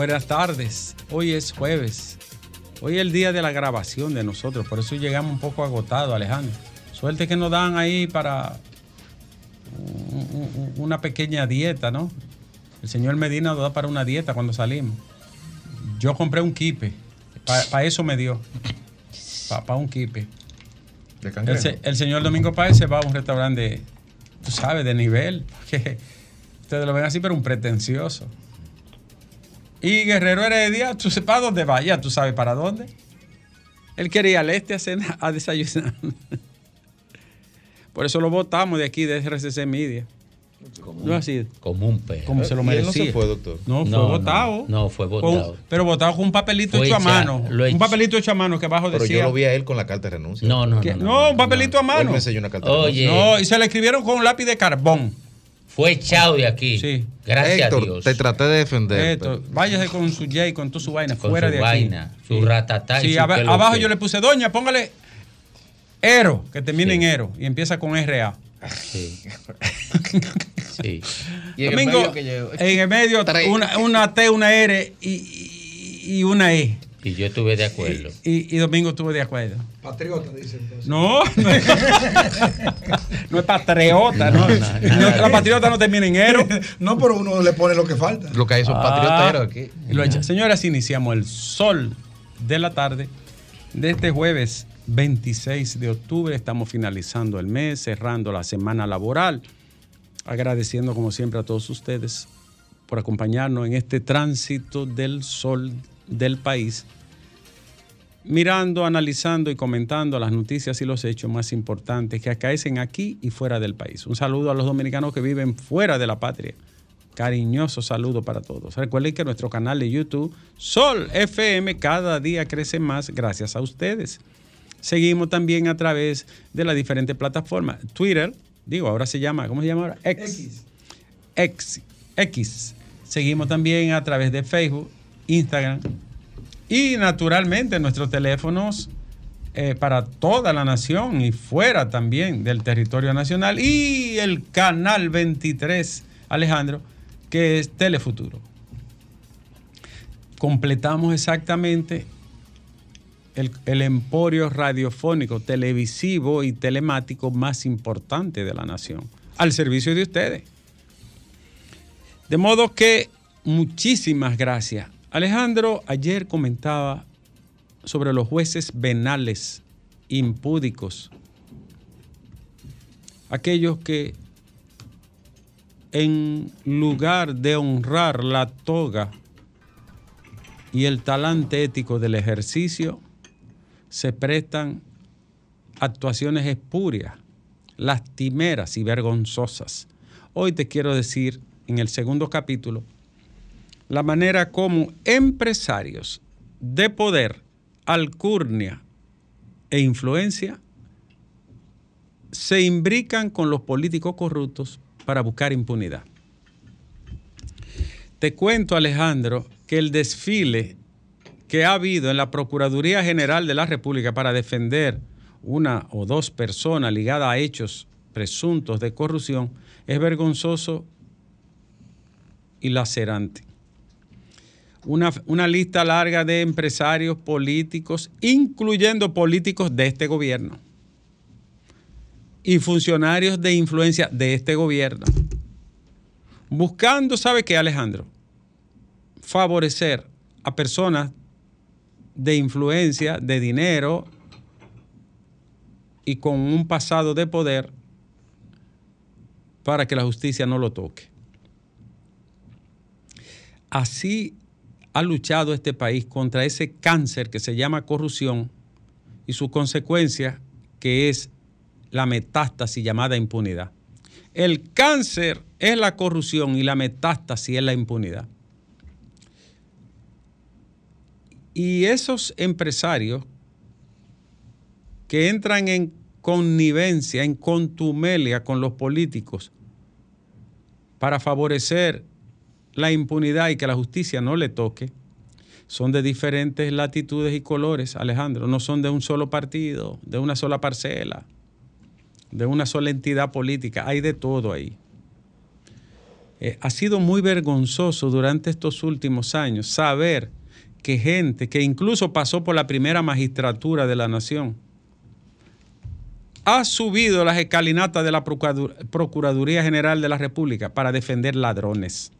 buenas tardes. Hoy es jueves. Hoy es el día de la grabación de nosotros, por eso llegamos un poco agotados, Alejandro. Suerte que nos dan ahí para una pequeña dieta, ¿no? El señor Medina nos da para una dieta cuando salimos. Yo compré un kipe, para eso me dio, para un kipe. El, el, señor Domingo Páez se va a un restaurante, tú sabes, de nivel, porque ustedes lo ven así, pero un pretencioso. Y Guerrero Heredia, tú sabes para dónde vaya, tú sabes para dónde. Él quería al este a, cenar, a desayunar. Por eso lo votamos de aquí, de RCC Media. Como no así. Como un perro. Como se lo merecía. no se fue, doctor. No, fue votado. No, fue votado. pero votado con un papelito hecho a mano. un papelito hecho a mano que abajo pero decía. Pero yo lo vi a él con la carta de renuncia. No, no, no. No, un papelito a mano. Él me enseñó una carta Oye. de renuncia. No, y se la escribieron con un lápiz de carbón. Fue echado de aquí. Sí. Gracias a Dios. Te traté de defender. Héctor, váyase con su J, con toda su vaina, fuera su de vaina, aquí. Su ratatá. Sí, abajo yo le puse, doña, póngale Ero, que termine en Ero y empieza con RA. Sí. sí. Y en Domingo, el medio, en el medio una, una, T, una R y, y, una E. Y yo estuve de acuerdo. Y, y, Domingo estuve de acuerdo. Patriota, dice entonces. No, no es, no es patriota, ¿no? no, no la patriota no termina en ero. no, pero uno le pone lo que falta. Lo que hay son ah, patrioteros aquí. Lo Señoras, iniciamos el sol de la tarde de este jueves 26 de octubre. Estamos finalizando el mes, cerrando la semana laboral. Agradeciendo, como siempre, a todos ustedes por acompañarnos en este tránsito del sol del país, mirando, analizando y comentando las noticias y los hechos más importantes que acaecen aquí y fuera del país. Un saludo a los dominicanos que viven fuera de la patria. Cariñoso saludo para todos. Recuerden que nuestro canal de YouTube, Sol FM, cada día crece más gracias a ustedes. Seguimos también a través de las diferentes plataformas. Twitter, digo, ahora se llama, ¿cómo se llama ahora? X. X. X. Seguimos también a través de Facebook, Instagram y naturalmente nuestros teléfonos eh, para toda la nación y fuera también del territorio nacional y el canal 23, Alejandro, que es Telefuturo. Completamos exactamente el, el, emporio radiofónico, televisivo y telemático más importante de la nación, al servicio de ustedes. De modo que muchísimas gracias Alejandro ayer comentaba sobre los jueces venales impúdicos, aquellos que en lugar de honrar la toga y el talante ético del ejercicio, se prestan actuaciones espurias, lastimeras y vergonzosas. Hoy te quiero decir en el segundo capítulo la manera como empresarios de poder, alcurnia e influencia se imbrican con los políticos corruptos para buscar impunidad. Te cuento, Alejandro, que el desfile que ha habido en la Procuraduría General de la República para defender una o dos personas ligadas a hechos presuntos de corrupción es vergonzoso y lacerante una, lista larga de empresarios políticos, incluyendo políticos de este gobierno y funcionarios de influencia de este gobierno, buscando, ¿sabe qué, Alejandro? Favorecer a personas de influencia, de dinero y con un pasado de poder para que la justicia no lo toque. Así ha luchado este país contra ese cáncer que se llama corrupción y su consecuencia que es la metástasis llamada impunidad. El cáncer es la corrupción y la metástasis es la impunidad. Y esos empresarios que entran en connivencia, en contumelia con los políticos para favorecer la impunidad y que la justicia no le toque, son de diferentes latitudes y colores, Alejandro. No son de un solo partido, de una sola parcela, de una sola entidad política. Hay de todo ahí. Eh, ha sido muy vergonzoso durante estos últimos años saber que gente que incluso pasó por la primera magistratura de la nación ha subido las escalinatas de la Procuraduría General de la República para defender ladrones.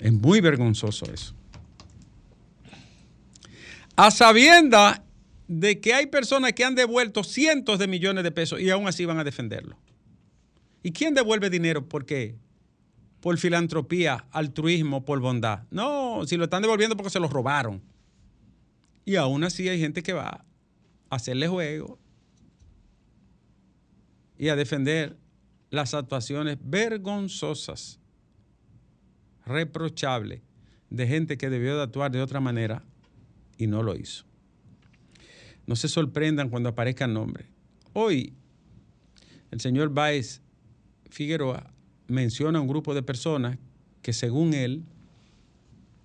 Es muy vergonzoso eso. A sabienda de que hay personas que han devuelto cientos de millones de pesos y aún así van a defenderlo. ¿Y quién devuelve dinero? ¿Por qué? Por filantropía, altruismo, por bondad. No, si lo están devolviendo porque se lo robaron. Y aún así hay gente que va a hacerle juego y a defender las actuaciones vergonzosas, reprochables de gente que debió de actuar de otra manera y no lo hizo. No se sorprendan cuando aparezcan nombres. Hoy, el señor Baez Figueroa menciona un grupo de personas que según él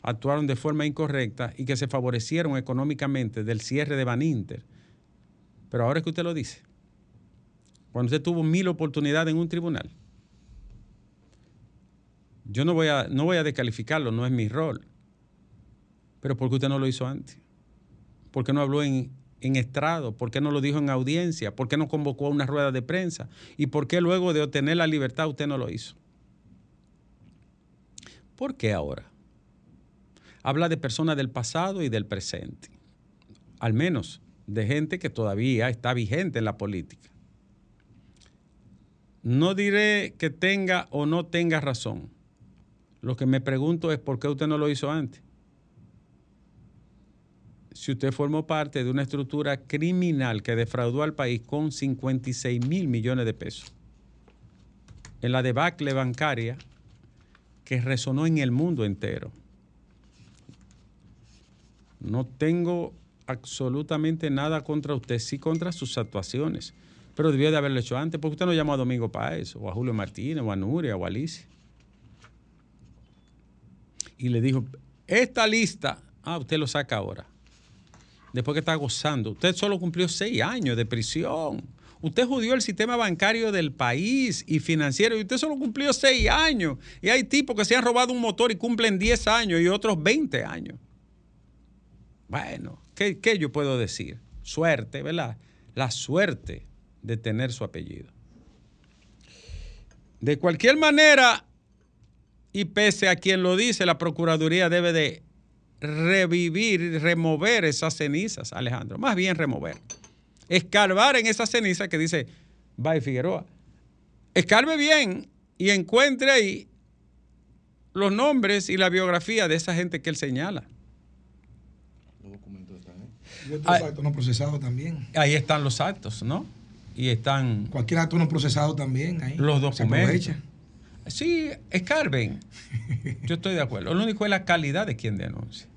actuaron de forma incorrecta y que se favorecieron económicamente del cierre de Baninter. Pero ahora es que usted lo dice cuando usted tuvo mil oportunidades en un tribunal. Yo no voy a, no voy a descalificarlo, no es mi rol. Pero ¿por qué usted no lo hizo antes? ¿Por qué no habló en, en estrado? ¿Por qué no lo dijo en audiencia? ¿Por qué no convocó a una rueda de prensa? ¿Y por qué luego de obtener la libertad usted no lo hizo? ¿Por qué ahora? Habla de personas del pasado y del presente. Al menos de gente que todavía está vigente en la política. No diré que tenga o no tenga razón. Lo que me pregunto es por qué usted no lo hizo antes. Si usted formó parte de una estructura criminal que defraudó al país con 56 mil millones de pesos, en la debacle bancaria que resonó en el mundo entero. No tengo absolutamente nada contra usted, sí contra sus actuaciones. Pero debió de haberlo hecho antes. porque usted no llamó a Domingo Páez, o a Julio Martínez, o a Nuria, o a Alicia? Y le dijo, esta lista, ah, usted lo saca ahora. Después que está gozando. Usted solo cumplió seis años de prisión. Usted jodió el sistema bancario del país y financiero y usted solo cumplió seis años. Y hay tipos que se han robado un motor y cumplen 10 años y otros 20 años. Bueno, ¿qué, qué yo puedo decir? Suerte, ¿verdad? La suerte de tener su apellido. De cualquier manera, y pese a quien lo dice, la Procuraduría debe de revivir, remover esas cenizas, Alejandro, más bien remover. Escarbar en esas cenizas que dice Bay Figueroa. Escarbe bien y encuentre ahí los nombres y la biografía de esa gente que él señala. Los documentos están ahí. Y otros actos no procesados también. Ahí están los actos, ¿no? y están... Cualquier acto no procesado también ahí. Los documentos. Sí, escarben. Yo estoy de acuerdo. Lo único es la calidad de quien denuncia.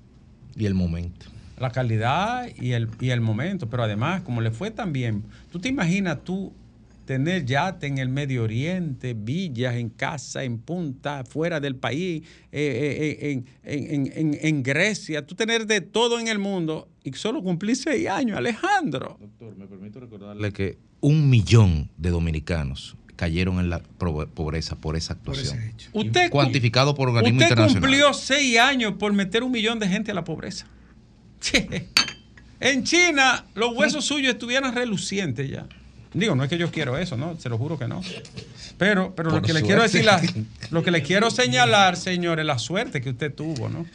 Y el momento. La calidad y el, y el momento. Pero además, como le fue tan bien, tú te imaginas tú tener yate en el Medio Oriente, villas en casa, en punta, fuera del país, eh, eh, eh, en, en, Grecia, tú tener de todo en el mundo y solo cumplir seis años, Alejandro. Doctor, me permito recordarle que un millón de dominicanos cayeron en la pobreza por esa actuación. usted, cuantificado por organismos internacionales. Usted cumplió seis años por meter un millón de gente a la pobreza. En China los huesos suyos estuvieran relucientes ya. Digo, no es que yo quiero eso, ¿no? Se lo juro que no. Pero, pero lo que le quiero decir, lo que le quiero señalar, señores, la suerte que usted tuvo, ¿no?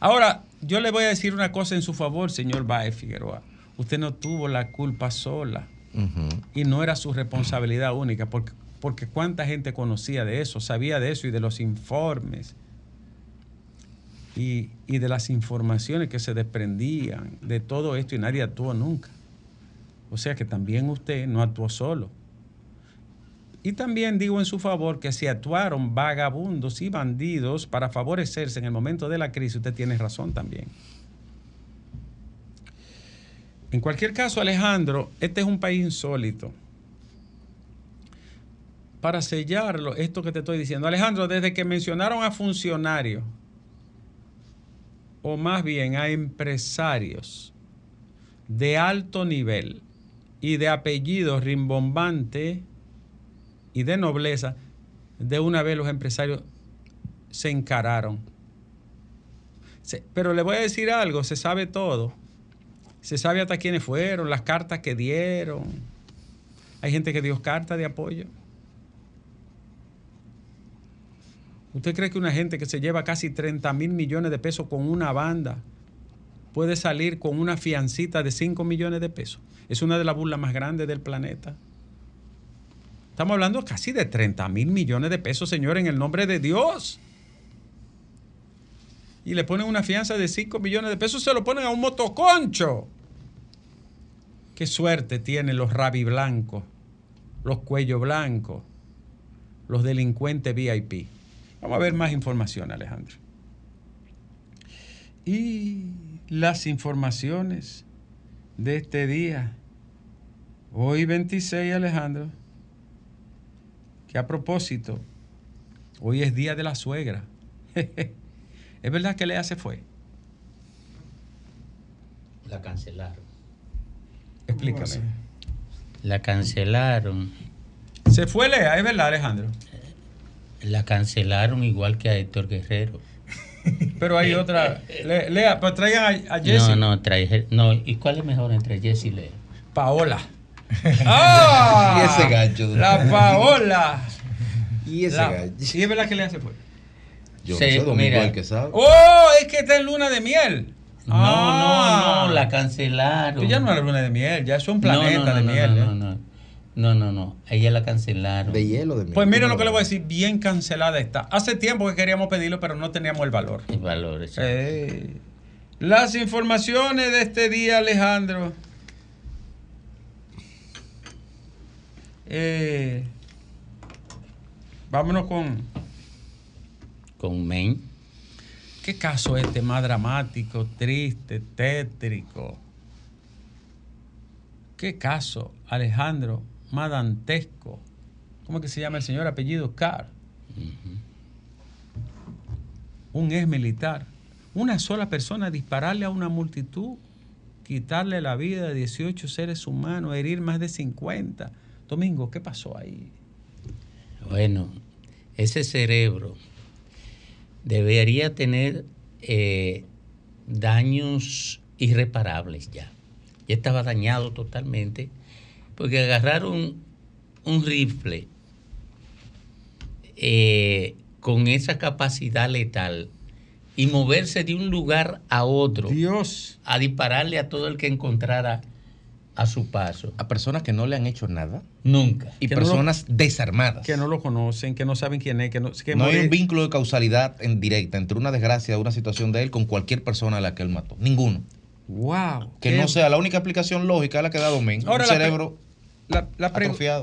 Ahora, yo le voy a decir una cosa en su favor, señor Baez Figueroa usted no tuvo la culpa sola y no era su responsabilidad única, porque, porque cuánta gente conocía de eso, sabía de eso y de los informes y, y de las informaciones que se desprendían de todo esto y nadie actuó nunca. O sea que también usted no actuó solo. Y también digo en su favor que si actuaron vagabundos y bandidos para favorecerse en el momento de la crisis, usted tiene razón también. En cualquier caso, Alejandro, este es un país insólito. para sellarlo, esto que te estoy diciendo. Alejandro, desde que mencionaron a funcionarios, o más bien a empresarios de alto nivel y de apellido rimbombante y de nobleza, de una vez los empresarios se encararon. pero le voy a decir algo, se sabe todo. Se sabe hasta quiénes fueron, las cartas que dieron. Hay gente que dio cartas de apoyo. ¿Usted cree que una gente que se lleva casi 30 mil millones de pesos con una banda puede salir con una fiancita de 5 millones de pesos? Es una de las burlas más grandes del planeta. Estamos hablando casi de 30 mil millones de pesos, señor, en el nombre de Dios. Y le ponen una fianza de 5 millones de pesos, se lo ponen a un motoconcho. Qué suerte tienen los rabi blancos, los cuello blancos, los delincuentes VIP. Vamos a ver más información, Alejandro. Y las informaciones de este día. Hoy 26, Alejandro. Que a propósito, hoy es día de la suegra. ¿Es verdad que Lea se fue? La cancelaron. Explícame. La cancelaron. Se fue Lea, ¿es verdad, Alejandro? La cancelaron igual que a Héctor Guerrero. Pero hay otra. Lea, pues traigan a, Jesse. No, no, trae, no. ¿Y cuál es mejor entre Jesse y Lea? Paola. ¡Ah! y ese gancho. La Paola. y ese gancho. ¿Y es verdad que Lea se fue? Yo sí, no sé, mira. el que sabe. ¡Oh! Es que está en luna de miel. No, no, no, ah. la cancelaron. Tú ya no es luna de miel, ya es un planeta de miel. No, no, no. No, no, no. Ella la cancelaron. De hielo, de Pues miren lo que le voy a decir. Bien cancelada está. Hace tiempo que queríamos pedirlo, pero no teníamos el valor. El valor, eh, Las informaciones de este día, Alejandro. Eh, vámonos con. Con Maine. ¿Qué caso este más dramático, triste, tétrico? ¿Qué caso, Alejandro? Madantesco. ¿Cómo que se llama el señor? Apellido Carr. Un ex militar. Una sola persona dispararle a una multitud, quitarle la vida a 18 seres humanos, herir más de 50. Domingo, ¿qué pasó ahí? Bueno, ese cerebro debería tener eh, daños irreparables ya. Ya estaba dañado totalmente porque agarraron un rifle eh, con esa capacidad letal y moverse de un lugar a otro. Dios. A dispararle a todo el que encontrara a su paso. A personas que no le han hecho nada. Nunca. Y personas desarmadas. Que no lo conocen, que no saben quién es. Que no, no hay un vínculo de causalidad en directa entre una desgracia o una situación de él con cualquier persona a la que él mató. Ninguno. Wow. Que no sea la única explicación lógica la que da Domingo. Ahora, un cerebro la,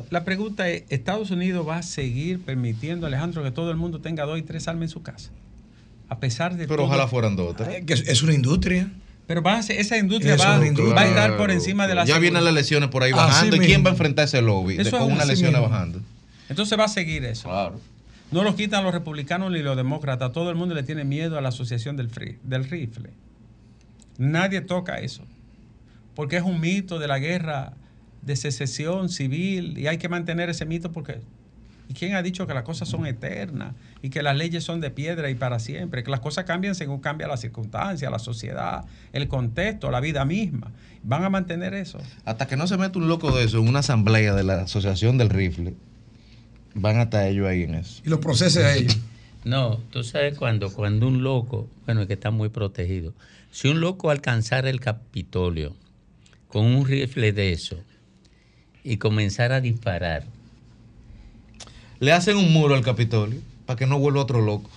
la, pregunta es, ¿Estados Unidos va a seguir permitiendo, Alejandro, que todo el mundo tenga dos y tres almas en su casa? A pesar de Pero ojalá fueran dos. Eh, es una industria. Pero va esa industria va, a estar por encima de la Ya vienen las lesiones por ahí bajando. ¿Y quién va a enfrentar ese lobby con una lesión bajando? Entonces va a seguir eso. Claro. No lo quitan los republicanos ni los demócratas. Todo el mundo le tiene miedo a la asociación del, del rifle. Nadie toca eso. Porque es un mito de la guerra de secesión civil y hay que mantener ese mito porque ¿y quién ha dicho que las cosas son eternas y que las leyes son de piedra y para siempre? Que las cosas cambian según cambia la circunstancia, la sociedad, el contexto, la vida misma. ¿Van a mantener eso? Hasta que no se mete un loco de eso en una asamblea de la Asociación del Rifle, van hasta ellos ahí en eso. Y los procesos a ellos. No, tú sabes cuando, cuando un loco, bueno, es que está muy protegido, si un loco alcanzara el Capitolio con un rifle de eso, y comenzar a disparar. Le hacen un muro al Capitolio para que no vuelva otro loco.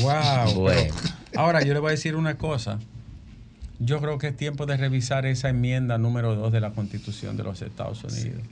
Wow. ahora yo le voy a decir una cosa. Yo creo que es tiempo de revisar esa enmienda número 2 de la Constitución de los Estados Unidos.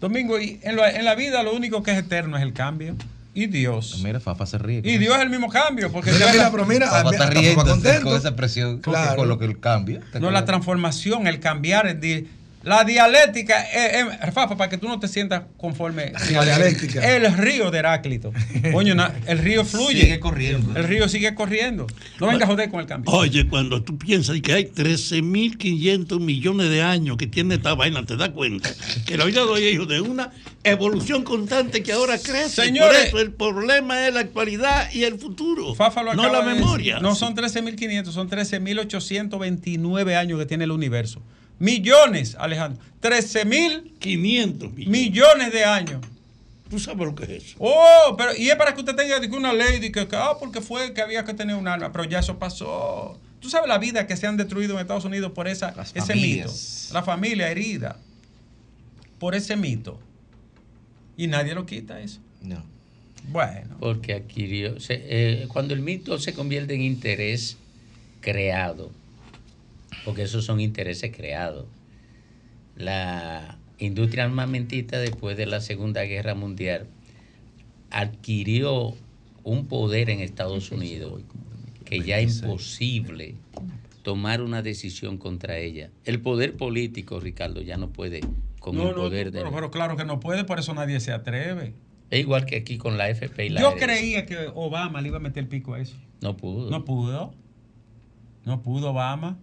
Domingo, y en, la vida lo único que es eterno es el cambio. Y Dios. Mira, Fafa se ríe. Y Dios es el mismo cambio. Porque mira, mira, pero mira, Fafa está riendo con esa presión claro. con lo que el cambio. No, la transformación, el cambiar, el, La dialéctica, eh, eh, Fafa, para que tú no te sientas conforme. La dialéctica. El río de Heráclito. Coño, el río fluye. Sigue corriendo. El río sigue corriendo. No venga a joder con el cambio. Oye, cuando tú piensas que hay 13.500 millones de años que tiene esta vaina, te das cuenta que la vida de hoy es de una evolución constante que ahora crece. Señores. Por eso el problema es la actualidad y el futuro, Fafa lo no la de decir. memoria. No son 13.500, son 13.829 años que tiene el universo. Millones, Alejandro. 13.000 500 millones. millones de años. ¿Tú sabes lo que es eso? Oh, pero y es para que usted tenga una ley de que, ah, porque fue que había que tener un arma, pero ya eso pasó. Tú sabes la vida que se han destruido en Estados Unidos por esa, Las ese familias. mito. La familia herida por ese mito. Y nadie lo quita eso. No. Bueno. Porque adquirió. se- eh, cuando el mito se convierte en interés creado, porque esos son intereses creados, la industria armamentista después de la Segunda Guerra Mundial adquirió un poder en Estados Unidos que ya es imposible tomar una decisión contra ella. El poder político, Ricardo, ya no puede con No, el no, poder de... pero, pero claro que no puede, por eso nadie se atreve. Es igual que aquí con la FP y la Yo creía que Obama le iba a meter el pico a eso. No pudo. No pudo. No pudo Obama.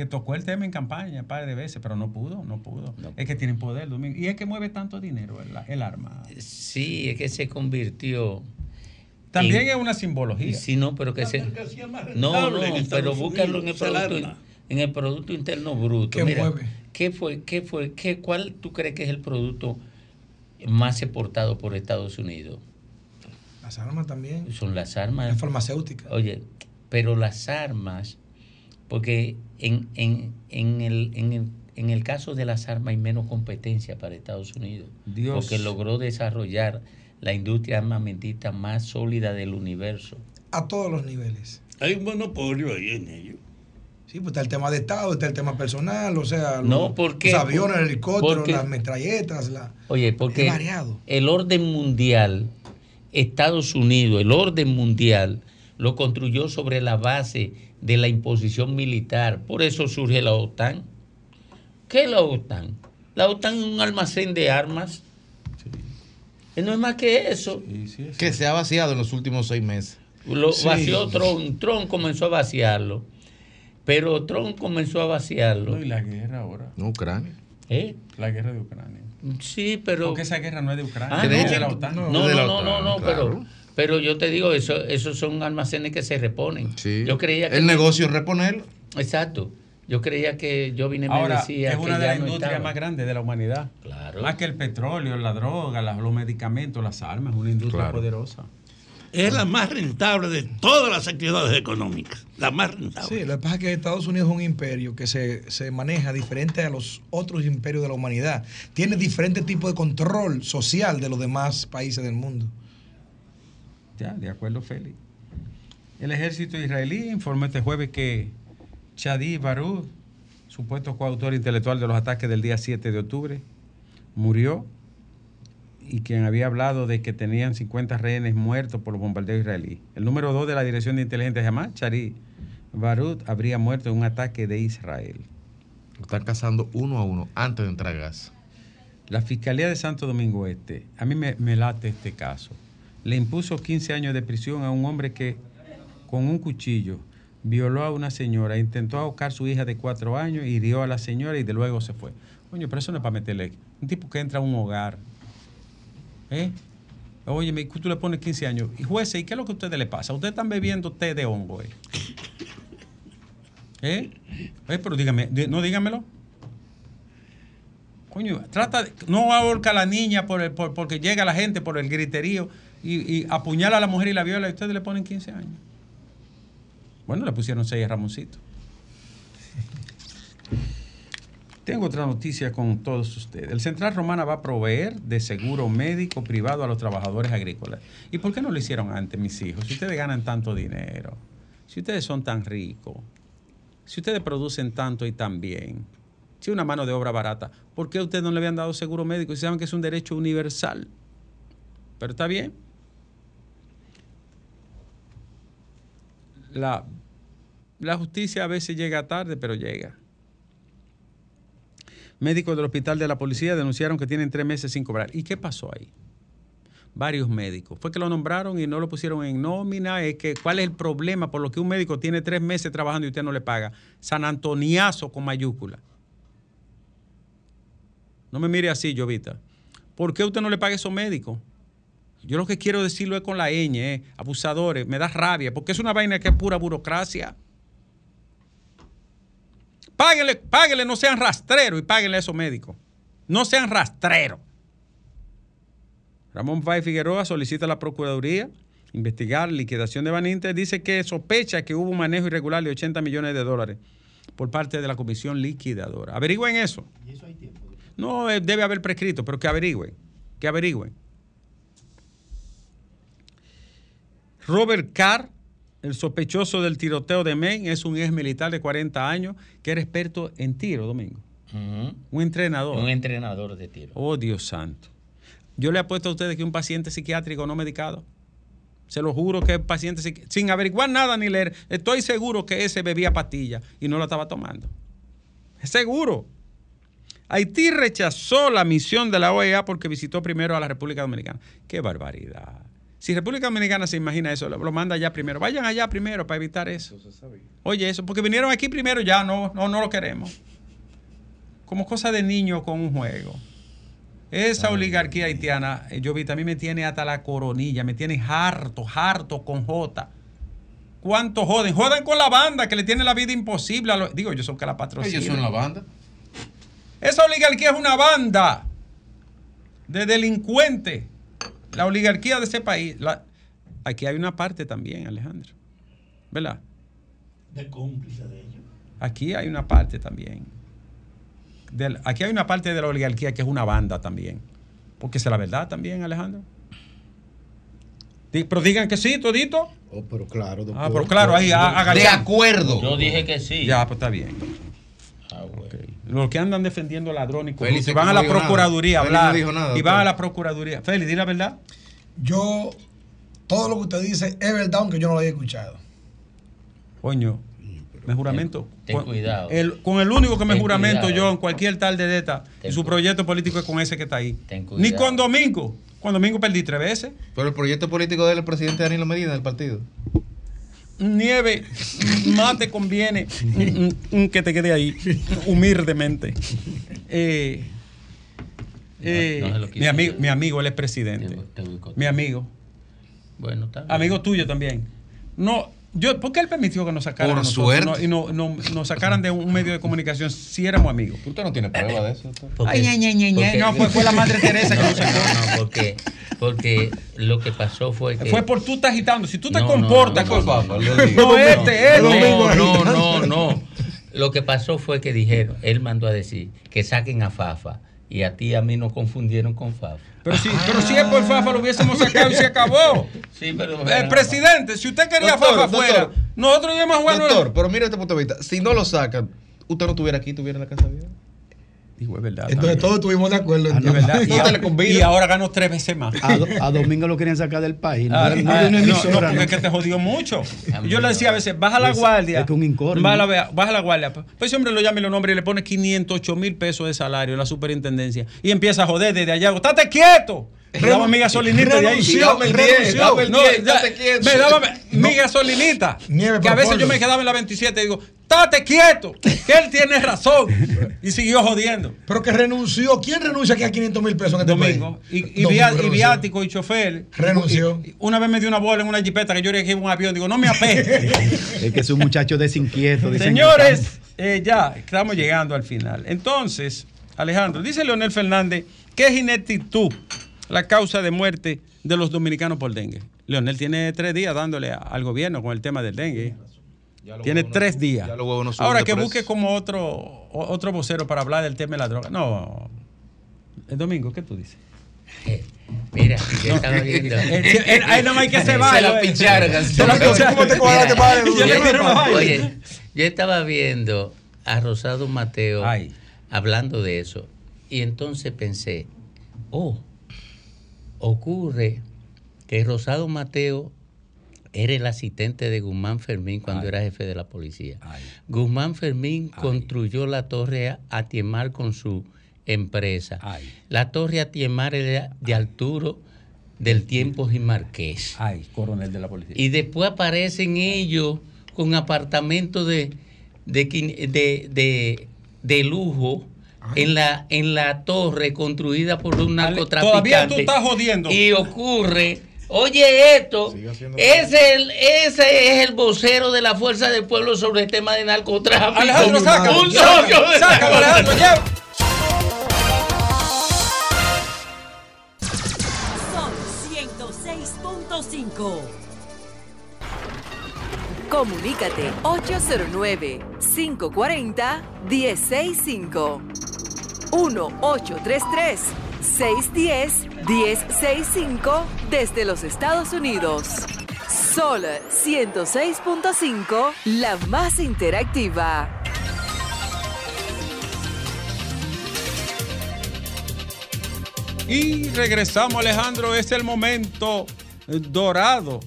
Que tocó el tema en campaña un par de veces, pero no pudo, no pudo. No es que tienen poder, Domingo. Y es que mueve tanto dinero el, el arma. Sí, es que se convirtió. También en- es una simbología. Sí, no, pero que La se. No, no, pero búscalo en el, producto, en el Producto Interno Bruto. ¿Qué Mira, mueve? ¿Qué fue, qué fue, qué, cuál tú crees que es el producto más exportado por Estados Unidos? Las armas también. Son las La armas. farmacéutica. Oye, pero las armas, porque en, en, en, el, en, el, en el caso de las armas hay menos competencia para Estados Unidos, Dios. porque logró desarrollar la industria armamentista más sólida del universo. A todos los niveles. Hay un monopolio ahí en ello. Sí, pues está el tema de Estado, está el tema personal, o sea, No, los, ¿por qué? los aviones, el helicóptero, Porque- las metralletas, la... Oye, porque Es variado. el orden mundial, Estados Unidos, el orden mundial, lo construyó sobre la base de la imposición militar. Por eso surge la OTAN. ¿Qué es la OTAN? La OTAN es un almacén de armas. Eh, No es más que eso. Sí, sí, sí. Que se ha vaciado en los últimos seis meses. Lo Sí. vació Trump. Trump comenzó a vaciarlo. Pero Trump comenzó a vaciarlo. No, y la guerra ahora. No, Ucrania. ¿Eh? La guerra de Ucrania. Sí, pero... Porque esa guerra no es de Ucrania, Ah, es no. de la OTAN. No, no, no, no, no, claro. pero, pero yo te digo, eso, esos son almacenes que se reponen. Sí. Yo creía que. El negocio es reponerlo. Exacto. Yo creía que yo vine me Ahora, decía es una que de las no industrias estaba. más grandes de la humanidad. Claro. Más que el petróleo, la droga, los medicamentos, las armas, una industria Claro. poderosa. Es la más rentable de todas las actividades económicas. La más rentable. Sí, lo que pasa es que Estados Unidos es un imperio que se, se maneja diferente a los otros imperios de la humanidad. Tiene diferentes tipos de control social de los demás países del mundo. Ya, de acuerdo, Félix. El ejército israelí informó este jueves que Chadi Barud, supuesto coautor intelectual de los ataques del día 7 de octubre, murió y quien había hablado de que tenían 50 rehenes muertos por los bombardeos israelíes. El número 2 de la Dirección de Inteligencia de Hamas, Barud, habría muerto en un ataque de Israel. Lo están cazando uno a uno antes de entrar a gas. La Fiscalía de Santo Domingo Este, a mí me, me late este caso, le impuso 15 años de prisión a un hombre que con un cuchillo violó a una señora, intentó ahorcar a su hija de cuatro años, hirió a la señora y de luego se fue. Coño, pero eso no es para meterle. Un tipo que entra a un hogar. ¿Eh? Oye, tú le pones 15 años. Y jueces, ¿y qué es lo que a ustedes le pasa? Ustedes están bebiendo té de hongo, ¿eh? ¿Eh? Eh, Pero dígame, no dígamelo. Coño, trata de, no ahorca a la niña por el, por- porque llega la gente por el griterío y, apuñala a la mujer y la viola y ustedes le ponen 15 años. Bueno, le pusieron 6 a Ramoncito. Tengo otra noticia con todos ustedes. El Central Romana va a proveer de seguro médico privado a los trabajadores agrícolas. ¿Y por qué no lo hicieron antes, mis hijos? Si ustedes ganan tanto dinero, si ustedes son tan ricos, si ustedes producen tanto y tan bien, si una mano de obra barata, ¿por qué ustedes no le habían dado seguro médico? Si saben que es un derecho universal. Pero está bien. La, la justicia a veces llega tarde, pero llega. Médicos del hospital de la policía denunciaron que tienen tres meses sin cobrar. ¿Y qué pasó ahí? Varios médicos. Fue que lo nombraron y no lo pusieron en nómina. Es que, ¿Cuál es el problema por lo que un médico tiene tres meses trabajando y usted no le paga? San Antoniazo con mayúscula. No me mire así, Jovita. ¿Por qué usted no le paga a esos médicos? Yo lo que quiero decirlo es con la ñ, eh, abusadores, me da rabia, porque es una vaina que es pura burocracia. Páguenle, páguenle, no sean rastreros y páguenle a esos médicos. No sean rastreros. Ramón Fay Figueroa solicita a la Procuraduría investigar liquidación de Baninter. Dice que sospecha que hubo un manejo irregular de 80 millones de dólares por parte de la comisión liquidadora. Averigüen eso. No eh, debe haber prescrito, pero que averigüen. Que averigüen. Robert Carr, el sospechoso del tiroteo de Maine, es un ex militar de 40 años que era experto en tiro, Domingo. Un entrenador. Un entrenador de tiro. Oh, Dios santo. Yo le apuesto a ustedes que un paciente psiquiátrico no medicado. Se lo juro que es paciente sin averiguar nada ni leer. Estoy seguro que ese bebía pastilla y no la estaba tomando. Es seguro. Haití rechazó la misión de la OEA porque visitó primero a la República Dominicana. Qué barbaridad. Si República Dominicana se imagina eso, lo, manda allá primero. Vayan allá primero para evitar eso. Oye, eso, porque vinieron aquí primero, ya no, no, no lo queremos. Como cosa de niño con un juego. Esa oligarquía haitiana, eh, yo vi, también me tiene hasta la coronilla, me tiene harto, harto con J. ¿Cuánto joden? Joden con la banda que le tiene la vida imposible. a los- digo, ellos son que la patrocinan. Ellos son la banda. Esa oligarquía es una banda de delincuentes. La oligarquía de ese país. la- aquí hay una parte también, Alejandro. ¿Verdad? De cómplice de ellos. Aquí hay una parte también. Aquí hay una parte de la oligarquía que es una banda también. Porque es la verdad también, Alejandro. Di- Pero digan que sí, todito. Oh, pero claro, doctor. Ah, pero claro, ahí De acuerdo. Yo dije que sí. Ya, pues está bien. Ah, bueno. Los que andan defendiendo ladrones y Félix corruptos, y que van a la nada. procuraduría a Félix no hablar. dijo nada, y van a la procuraduría. Félix, di la verdad. Yo, todo lo que usted dice es verdad, aunque yo no lo haya escuchado. Coño, me juramento. ten con, cuidado. El, con el único que me Ten juramento cuidado. yo en cualquier tal de esta Ten y su proyecto político es con ese que está ahí. Ten Ni cuidado. con Domingo. Con Domingo perdí tres veces. Pero el proyecto político de él es el presidente Danilo Medina del partido. Nieve, más te conviene que te quede ahí, humildemente. Eh, eh, No- quise mi, amigo, mi amigo, él es presidente. Mi amigo. Bueno, bien. Amigo tuyo también. No, yo, ¿por qué él permitió que nos sacaran Por nosotros, suerte. no- y no, no- nos sacaran de un medio de comunicación si éramos amigos? ¿Usted no tiene prueba de eso? Ay, No, fue- fue la Madre Teresa que no, lo sacó. No, no, porque, porque lo que pasó fue que. Fue por tú estás agitando. Si tú te comportas no, con no, no, No, no, no, este, este. No, no, no, no. Lo que pasó fue que dijeron, él mandó a decir que saquen a Fafa y a ti y a mí nos confundieron con Fafa. Pero si, pero si es por Fafa lo hubiésemos sacado y se acabó. Sí, pero Eh, presidente, si usted quería Doctor, Fafa doctor. afuera, nosotros íbamos a jugar. Doctor, pero mira este punto de vista. Si no lo sacan, usted no estuviera aquí, estuviera en la casa vieja. Digo, es verdad. Entonces todos estuvimos de acuerdo. Ah, verdad. Y, ahora- y ganó tres veces más. A, Do- a Domingo lo querían sacar del país. No, Ah, no, no, ah, no, no, porque ¿no? es que te jodió mucho. Yo le decía a veces, baja la guardia. es que un incógnito. Baja la, baja la guardia. Pues ese hombre lo llama y lo nombra y le pone 508 mil pesos de salario en la superintendencia. Y empieza a joder desde allá. ¡Estate quieto! Me daba mi gasolinita de ahí. renunció, Dame el 10, renunció. dame el No, 10, ya, estate quieto. me daba mi gasolinita. Nieve que a veces yo me quedaba en la 27 y digo, ¡estate quieto! Que él tiene razón. Y siguió jodiendo. Pero que renunció. ¿Quién renuncia aquí a 500 mil pesos en este Domingo. país? Y, y, Domingo y viático y chofer. Renunció. Y- una vez me dio una bola en una jipeta que yo creía que iba un avión. Digo, no me apegue. Es que es un muchacho desinquieto. dicen Señores, eh, ya estamos llegando al final. Entonces, Alejandro, dice Leonel Fernández que es ineptitud la causa de muerte de los dominicanos por dengue. Leonel tiene tres días dándole a- al gobierno con el tema del dengue. Tiene no tres días. no Ahora que busque como otro, otro vocero para hablar del tema de la droga. No. El domingo, ¿qué tú dices? Eh, mira, yo estaba viendo. Eh, eh, ahí más hay que se Se va. la pincharon. Se la pincharon. ¿Cómo te cuadraste. Oye, yo estaba viendo a Rosado Mateo Ay. hablando de eso. Y entonces pensé, oh, ocurre que Rosado Mateo era el asistente de Guzmán Fermín cuando era jefe de la policía. Guzmán Fermín construyó la torre Atiemar con su empresa. La torre Atiemar era de Arturo del tiempo y Marqués. Ay, coronel de la policía. Y después aparecen ellos con apartamentos de, de, de- de lujo en la, en la torre construida por un narcotraficante. todavía tú estás jodiendo. Y ocurre, oye esto, ese, el- ese es el vocero de la Fuerza del Pueblo sobre el tema de narcotráfico. Alejandro, sácalo. Un socio de Sácalo, Alejandro, lleva. Sol 106.5. Comunícate 809-540-1065. 1-833-610-1065 desde los Estados Unidos. Sol 106.5, la más interactiva. Y regresamos, Alejandro. Es el momento eh, dorado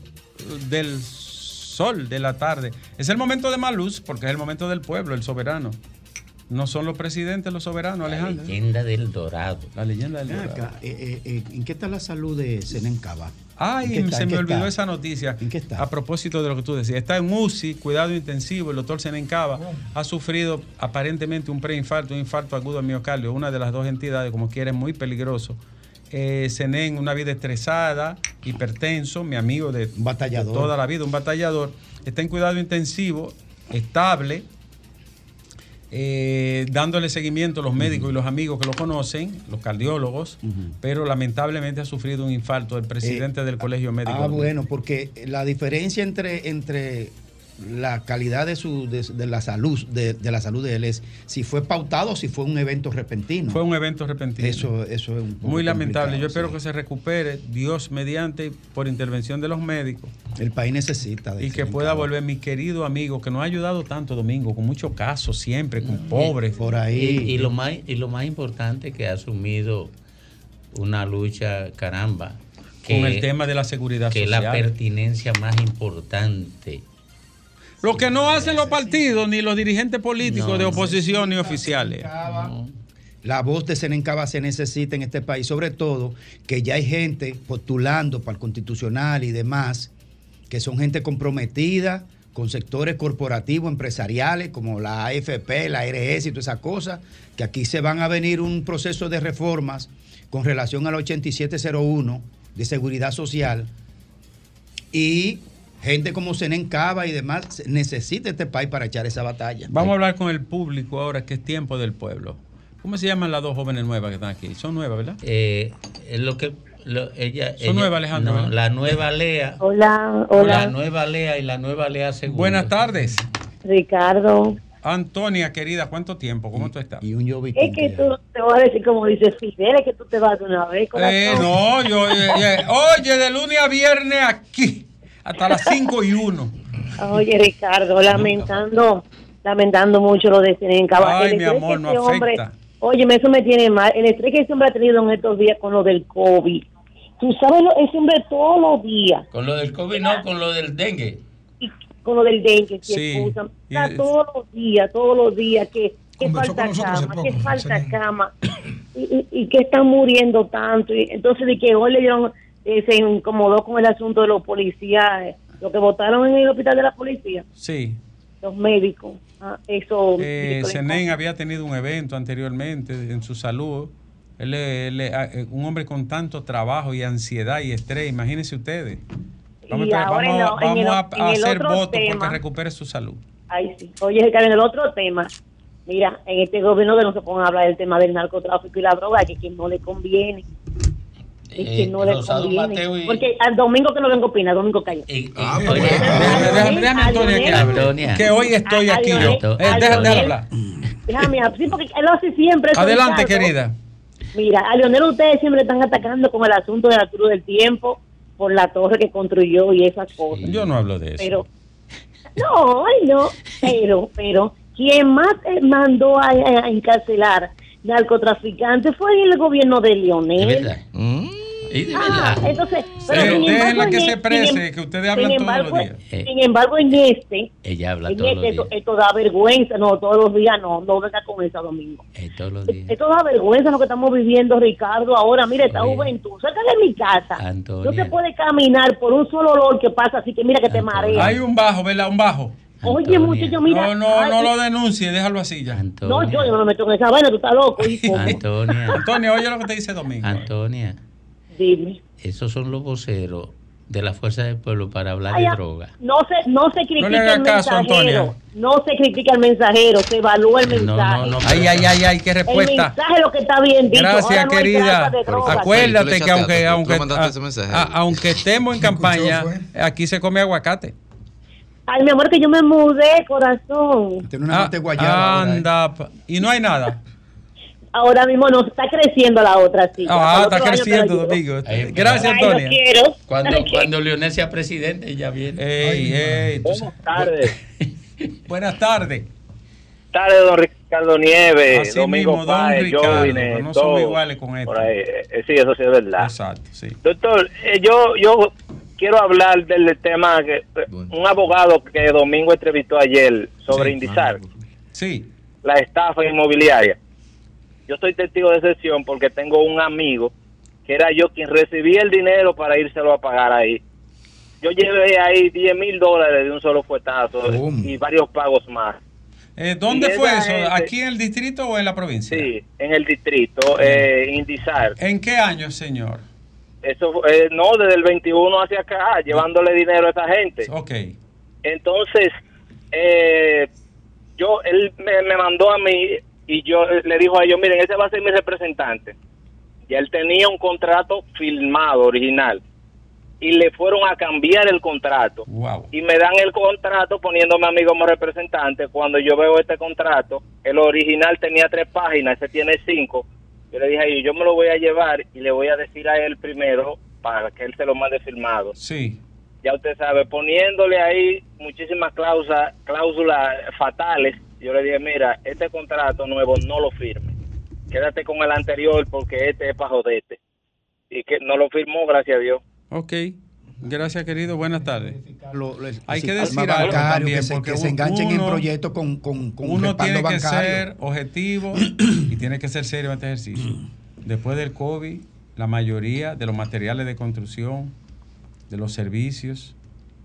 del sol de la tarde. Es el momento de más luz porque es el momento del pueblo, el soberano. No son los presidentes los soberanos, Alejandro. leyenda del dorado. La leyenda del dorado. acá, eh, eh, eh, ¿En qué está la salud de Senen Cava? Ay, ¿En qué está? se ¿En me olvidó está? esa noticia. ¿En qué está? A propósito de lo que tú decías. Está en UCI, cuidado intensivo. El doctor Senencaba ha sufrido aparentemente un preinfarto, un infarto agudo al miocardio. Una de las dos entidades, como quiera, es muy peligroso. Eh, una vida estresada, hipertenso, mi amigo de, batallador. de toda la vida, un batallador. Está en cuidado intensivo, estable, eh, dándole seguimiento a los médicos y los amigos que lo conocen, los cardiólogos, pero lamentablemente ha sufrido un infarto el presidente del Colegio Médico. Ah, bueno, porque la diferencia entre, entre la calidad de su de, de la salud de, de la salud de él es si fue pautado o si fue un evento repentino. Fue un evento repentino. Eso, eso es un poco Muy lamentable. Yo espero que se recupere, Dios mediante, por intervención de los médicos. El país necesita. de Y que pueda volver mi querido amigo, que nos ha ayudado tanto, Domingo, con muchos casos siempre, con pobres. Por Y, y lo más, y lo más importante que ha asumido una lucha, caramba. Con el tema de la seguridad que la pertinencia más importante. Lo que no hacen los partidos, ni los dirigentes políticos No, de oposición ni oficiales. La voz de Senencaba se necesita en este país, sobre todo que ya hay gente postulando para el constitucional y demás, que son gente comprometida con sectores corporativos, empresariales, como la AFP, la ARS y todas esas cosas, que aquí se van a venir un proceso de reformas con relación al 8701 de seguridad social y gente como Senencaba y demás necesita este país para echar esa batalla. Vamos a hablar con el público ahora, que es tiempo del pueblo. ¿Cómo se llaman las dos jóvenes nuevas que están aquí? Son nuevas, ¿verdad? Eh, lo que lo- ella, Son ella- nuevas, Alejandro, la nueva Lea. Hola, La hola, nueva Lea y la nueva Lea segunda. Buenas tardes. Ricardo. Antonia, querida, ¿cuánto tiempo? ¿Cómo tú estás? Y un Es que tú te voy a decir como dice Fidel, es que tú te vas de una vez con Eh, no, yo, eh, eh, oye, de lunes a viernes aquí, hasta las 5 y 1. Oye, Ricardo, lamentando, lamentando mucho lo de Senencaba. Ay, El mi amor, que no ese hombre- afecta. Oye, eso me tiene mal. El estrés que ese hombre ha tenido en estos días con lo del COVID. Tú sabes, lo- ese hombre todos los días, Con lo del COVID, no, con lo del dengue. con lo del dengue, si Sí, excusan, y está es- todos los días, todos los días, que, que falta cama, que poco, falta Senen. cama, y, y- y que están muriendo tanto. Y entonces, de que hoy le dieron, eh, se incomodó con el asunto de los policías, lo que votaron en el hospital de la policía, Sí. los médicos. Ah, eso. Eh, había tenido un evento anteriormente en su salud. Él, él es, eh, un hombre con tanto trabajo y ansiedad y estrés, imagínense ustedes. Vamos, a, vamos, el- hacer votos tema- porque recupere su salud. Ay, sí. Oye, Ricardo, en el otro tema, mira, en este gobierno que no se pongan a hablar del tema del narcotráfico y la droga, que, que no le conviene. Es que Eh, no le conviene. Mateo y- Porque al domingo que no vengo a opinar, domingo calla. Déjame, déjame, déjame, Antonia, que, Antonia. que hoy estoy A- a aquí yo. Eh, déjame, déjame Lionel- hablar. Déjame, sí, porque él lo hace siempre. Adelante, querida. Mira, a Leonel ustedes siempre están atacando con el asunto del Arturo del Tiempo por la torre que construyó y esas cosas. Yo no hablo de eso. Pero, no, ay, no, pero, pero, quien más eh, mandó a, a encarcelar narcotraficantes fue el gobierno de Leonel. Es verdad. Y de Ah, entonces, pero Eh, sin embargo, déjenla que en se e- exprese, sin em- que ustedes hablan todos embargo, los días. Eh. Sin embargo, en este, Ella habla en todos los este días. esto, esto da vergüenza, no, todos los días no, no venga con esa domingo. Eh, todos los días. Esto da vergüenza lo que estamos viviendo, Ricardo. Ahora, mira, esta juventud, cerca de mi casa. Antonia. No se puede caminar por un solo olor que pasa, así que mira que te Antonia. marea. Hay un bajo, ¿verdad? Un bajo. Oye, Antonia. muchacho, mira. No, no, ay, no lo denuncie, déjalo así ya. Antonia. No, yo, yo no me meto en esa vaina, tú estás loco. hijo. Antonia. Antonio, oye lo que te dice Domingo. Antonia. Dime. Esos son los voceros de la Fuerza del Pueblo para hablar Ay, de ah, droga. No se, no se critica haga el caso, mensajero. Antonia. No se critica el mensajero, se evalúa el No, mensaje. no, no. Ay, ay, ay, ay, qué El respuesta. mensaje es lo que está bien dicho. Gracias, no querida. Acuérdate que aunque, aunque, le mandaste a- ese mensaje. a- aunque estemos en ¿Me escuchó, campaña, aquí se come aguacate. Ay, mi amor, que yo me mudé, corazón. Tiene una Ah, mente guayaba. ahora, ¿eh? anda, y no hay nada. Ahora mismo no está creciendo la otra silla. Ah, está creciendo. Domingo. Ay, Gracias, Ay, lo Antonia. quiero. Cuando, Ay, cuando Leonel sea presidente, ella viene. Ey, ey, tú sa- Buenas tardes. Buenas tardes. tardes, don Ricardo Nieves, Así Domingo mismo, don Páez, Ricardo, Jovine, no todo. somos iguales con esto. Por ahí, eh, sí, eso sí es verdad. Exacto, sí. Doctor, eh, yo yo quiero hablar del tema que eh, Bueno. un abogado que Domingo entrevistó ayer sobre Sí. Indizar, Sí, la estafa inmobiliaria. Yo soy testigo de excepción porque tengo un amigo que era yo quien recibía el dinero para írselo a pagar ahí. Yo llevé ahí 10 mil dólares de un solo fuetazo y varios pagos más. Eh, ¿Dónde fue eso? gente- ¿Aquí en el distrito o en la provincia? Sí, en el distrito, eh, Indizar. ¿En qué año, señor? Eso fue- eh, no, desde el 21 hacia acá, llevándole dinero a esa gente. Ok. Entonces, eh, yo, él me, me mandó a mí y yo eh, le dijo a ellos, miren, ese va a ser mi representante. Ya él tenía un contrato firmado, original, y le fueron a cambiar el contrato. Wow. Y me dan el contrato poniéndome a mí como representante. Cuando yo veo este contrato, el original tenía tres páginas, ese tiene cinco. Yo le dije a ellos, yo me lo voy a llevar y le voy a decir a él primero para que él se lo mande firmado Sí. ya usted sabe, poniéndole ahí muchísimas cláusulas, cláusulas fatales, yo le dije, mira, este contrato nuevo no lo firme. Quédate con el anterior porque este es para joderte. Y que no lo firmó, gracias a Dios. Ok. Gracias, querido. Buenas tardes. Lo- lo- el Hay que decir algo bancario, también, que se, porque que se enganchen uno- en proyectos con, con, con Uno respaldo tiene que bancario. ser objetivo y tiene que ser serio en este ejercicio. Después del COVID, la mayoría de los materiales de construcción, de los servicios,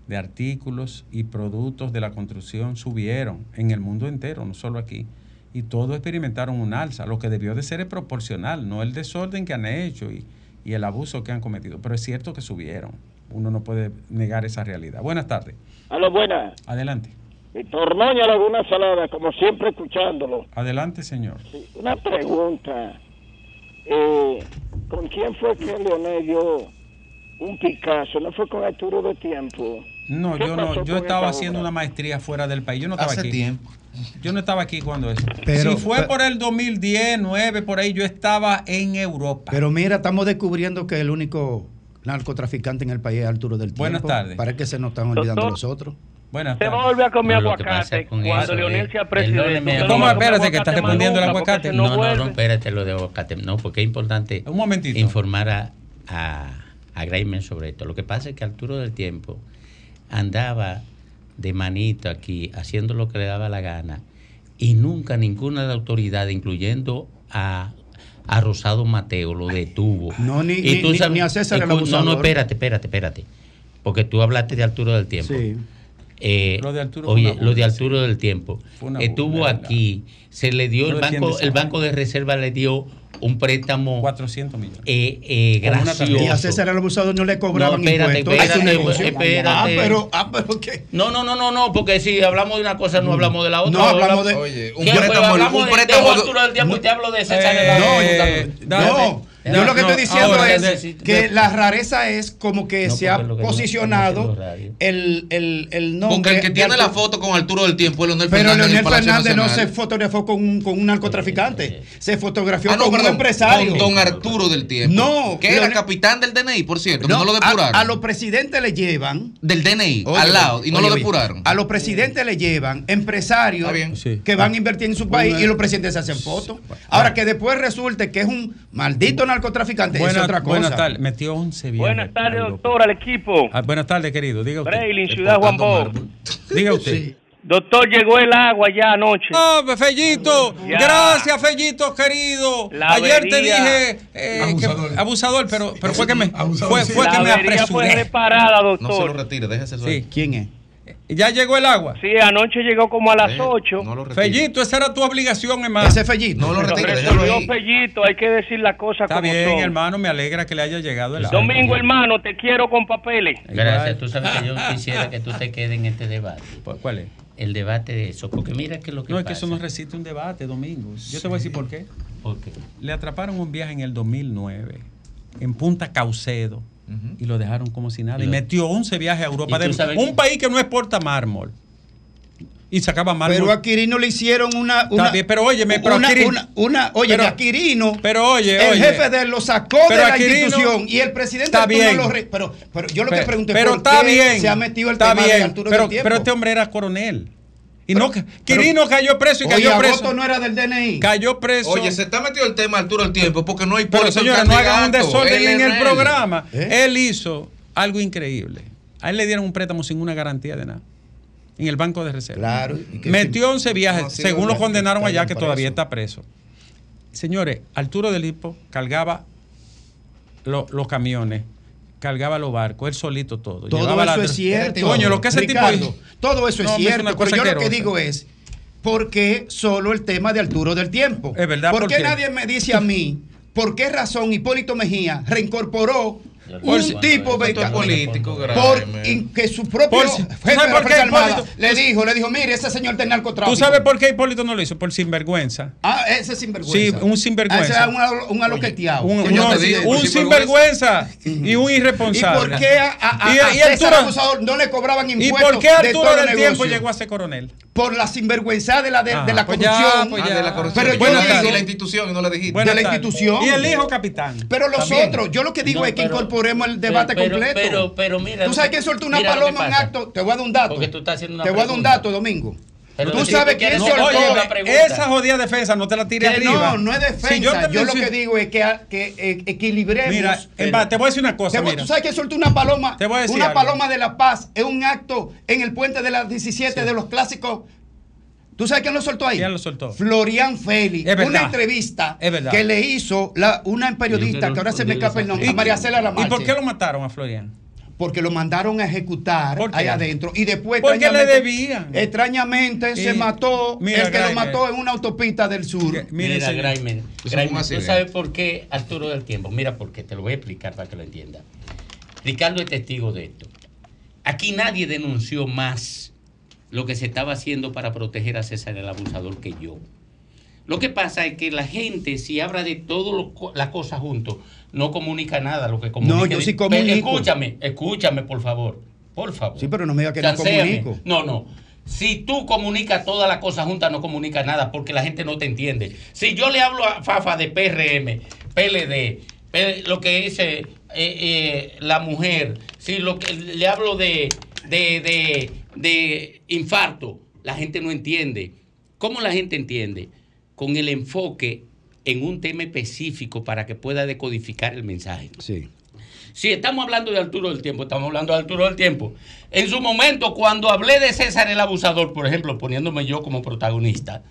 de artículos y productos de la construcción subieron en el mundo entero, no solo aquí. Y todos experimentaron un alza. Lo que debió de ser es proporcional, no el desorden que han hecho y, y el abuso que han cometido. Pero es cierto que subieron. Uno no puede negar esa realidad. Buenas tardes. A lo buena. Adelante. Víctor Noña Laguna Salada, como siempre escuchándolo. Adelante, señor. Una pregunta. Eh, ¿Con quién fue que Leonel dio un Picasso? ¿No fue con Arturo de Tiempo? No, ¿Qué yo no, yo estaba haciendo obra? una maestría fuera del país. Yo no estaba Hace aquí. tiempo. Yo no estaba aquí cuando eso. Pero- si fue pero- por el 2010, 9, por ahí, yo estaba en Europa. Pero mira, estamos descubriendo que el único narcotraficante en el país es Arturo del Tiempo. Buenas tardes. Para que se nos están olvidando Doctor. los otros. Buenas Se va a tardes. volver a comer No, aguacate con cuando eso Leonel sea presidente. ¿Cómo? Espérate, que está respondiendo el aguacate. No, no, no, espérate lo de aguacate. No, porque es importante Un momentito. informar a, a, a Graimen sobre esto. Lo que pasa es que Arturo del Tiempo andaba de manito aquí, haciendo lo que le daba la gana, y nunca ninguna de las autoridades, incluyendo a, a Rosado Mateo, lo detuvo. No, ni- Y ni- tú ni- sabes- ni a César el escu- No, no, espérate, espérate, espérate. Porque tú hablaste de Arturo del Tiempo. Sí. Eh, Lo de Arturo oye, lo de Arturo del Tiempo. Estuvo aquí, se le dio, No el banco, el. Banco de Reserva le dio un préstamo 400 millones. eh, eh, gracioso. Y a César el abusador no le cobraban No, espérate, impuestos. espérate, espérate. Ah, pero, ah, pero ¿qué? No, no, no, no, no, porque si hablamos de una cosa no hablamos de la otra. No, hablamos de- Oye, un ¿Qué, pues, préstamo, hablamos un de- préstamo. de Arturo del Tiempo y te hablo de César Eh, el Abusador. eh, dale. No, yo lo que No, estoy diciendo ahora, es de- de- que de- la rareza es como que No, se ha posicionado el, el, el nombre. Porque el que tiene la foto con Arturo del Tiempo es Leonel Pero Fernández. Leonel del Palacio Fernández no se fotografió con un, con un narcotraficante. Se fotografió Ah, no, con un empresario. Con don Arturo del Tiempo. No, Que era Leonel- capitán del DNI, por cierto, No, no lo a- depuraron. A, los presidentes le llevan. Del DNI, Oye, al lado, y no oye, lo oye, depuraron. A los presidentes le llevan empresarios que van a invertir en su país y los presidentes se hacen fotos. Ahora que después resulte que es un maldito narcotraficante, es Buenas, otra cosa. buenas tardes. Metió 11 viajes. Buenas tardes, doctor, al equipo. Ah, buenas tardes, querido. Diga usted. Braylin, Ciudad Juan Bo. Diga usted. Doctor, llegó el agua ya anoche. Ah, Fellito, Ya. gracias, Fellito, querido. La Ayer te dije eh, que- abusador. pero, pero fue que me, fue, fue La que me avería fue apresuré. reparada, doctor. No se lo retire, déjese eso. Sí. ¿Quién es? ¿Ya llegó el agua? Sí, anoche llegó como a las 8. No lo retire. Fellito, esa era tu obligación, hermano. Ese Fellito. No lo retire, ahí. Pellito, hay que decir las cosas Está como bien, son. hermano, me alegra que le haya llegado el agua. Domingo, hermano, te quiero con papeles. Gracias, tú sabes que yo quisiera que tú te quedes en este debate. ¿Cuál es? El debate de eso, porque mira que lo que No, es que eso no resiste un debate, Domingo. Yo te voy a decir por qué. ¿Por qué? Le atraparon un viaje en el 2009 en Punta Caucedo y lo dejaron como si nada. Y Lo- metió 11 viajes a Europa. ¿Y tú de- un país que no exporta mármol. Y sacaba mármol. Pero a Quirino le hicieron una. Está una bien, pero óyeme, pero una, a Quirino- una, una- oye, pero- a Quirino, pero oye, el oye. jefe de él lo sacó de la Quirino- institución y el presidente Está bien. lo re- pero, pero yo lo que pregunté pero ¿por está qué bien. se ha metido el está tema de bien, Arturo pero, del Tiempo? pero este hombre era coronel. Y no, Quirino cayó preso y Oye, cayó preso. Agosto no era del DNI. Cayó preso. Oye, se está metido el tema Arturo el tiempo porque no hay Pero Hipólito el señores, no hagan un desorden en el programa. ¿Eh? Él hizo algo increíble. A él le dieron un préstamo sin una garantía de nada. En el Banco de Reserva. Claro. Metió 11 viajes, No según lo condenaron allá, que preso. todavía está preso. Señores, Arturo del Hipo cargaba lo- los camiones, cargaba los barcos, él solito todo. Todo Llevaba eso la- es cierto. Coño, lo que ese Ricardo, tipo hizo. Todo eso No, es cierto. Pero yo lo que digo es, ¿por qué solo el tema de Arturo del Tiempo? Es verdad, ¿Por ¿por qué qué? nadie me dice a mí por qué razón Hipólito Mejía reincorporó Por un si- tipo beca- político, por grave, que su propio Por si- ¿tú jefe de sabes la por qué Fuerza Armada Hipólito- le dijo, le dijo, mire, ese señor está en narcotráfico. ¿Tú sabes por qué Hipólito no lo hizo? Por sinvergüenza. Ah, ese es sinvergüenza. Sí, un sinvergüenza. Ah, ese es un, un aloqueteado. Un, no, digo, un sinvergüenza y un ¿Y irresponsable. por qué a, a, a- Y- a y César Abusador no le cobraban ¿Y impuestos por qué de Arturo todo el del tiempo llegó a ser coronel? Por la sinvergüenza de la, de, Ah, de la pues ya, corrupción. pues Ah, de la corrupción. Pero yo digo- y la institución y no la dijiste. De la institución. Y el hijo capitán. Pero los otros, yo lo que digo es que pero- el debate pero- completo. pero- pero mira Tú sabes que- que soltó una que paloma en acto. Te voy a dar un dato. Porque tú estás haciendo una Te voy a dar un dato, Domingo. Pero tú sabes. Oye, pregunta. esa jodida defensa no te la tires Que arriba. no, no es defensa. Si yo te yo lo que digo es que, que eh, equilibremos. Mira, te voy a decir una cosa. Te voy- mira. ¿Tú sabes que soltó una paloma? Te voy a decir una algo. paloma de la paz en un acto en el puente de las 17 de los clásicos. ¿Tú sabes quién lo soltó ahí? ¿Quién lo soltó? Florian Félix. Es verdad. Una entrevista que le hizo la, una periodista, que ahora se me escapa el nombre, ¿Y- a María Cela La ¿Y por qué lo mataron a Florian? Porque lo mandaron a ejecutar ahí adentro. Y después, Porque le debían. Extrañamente se mató mira, el que Graimer. lo mató en una autopista del sur. Que- Mira, señor. Graimer, Graimer, ¿tú sabes por qué Arturo del Tiempo? Mira por qué, te lo voy a explicar para que lo entienda. Ricardo es testigo de esto. Aquí nadie denunció más lo que se estaba haciendo para proteger a César el abusador que yo. Lo que pasa es que la gente, si habla de todas las cosas juntos, no comunica nada. Lo que comunica No, yo sí Pero comunico. Escúchame, escúchame, por favor. Por favor. Sí, pero no me diga que no Chanceame. comunico. No, no. Si tú comunicas todas las cosas juntas, no comunicas nada porque la gente no te entiende. Si yo le hablo a Fafa de PRM, PLD, lo que dice eh, eh, la mujer, si lo que le hablo de, de, de, de infarto, la gente no entiende. ¿Cómo la gente entiende? Con el enfoque en un tema específico para que pueda decodificar el mensaje. Sí. Si estamos hablando de Arturo del Tiempo, estamos hablando de Arturo del Tiempo. En su momento, cuando hablé de César el Abusador, por ejemplo, poniéndome yo como protagonista,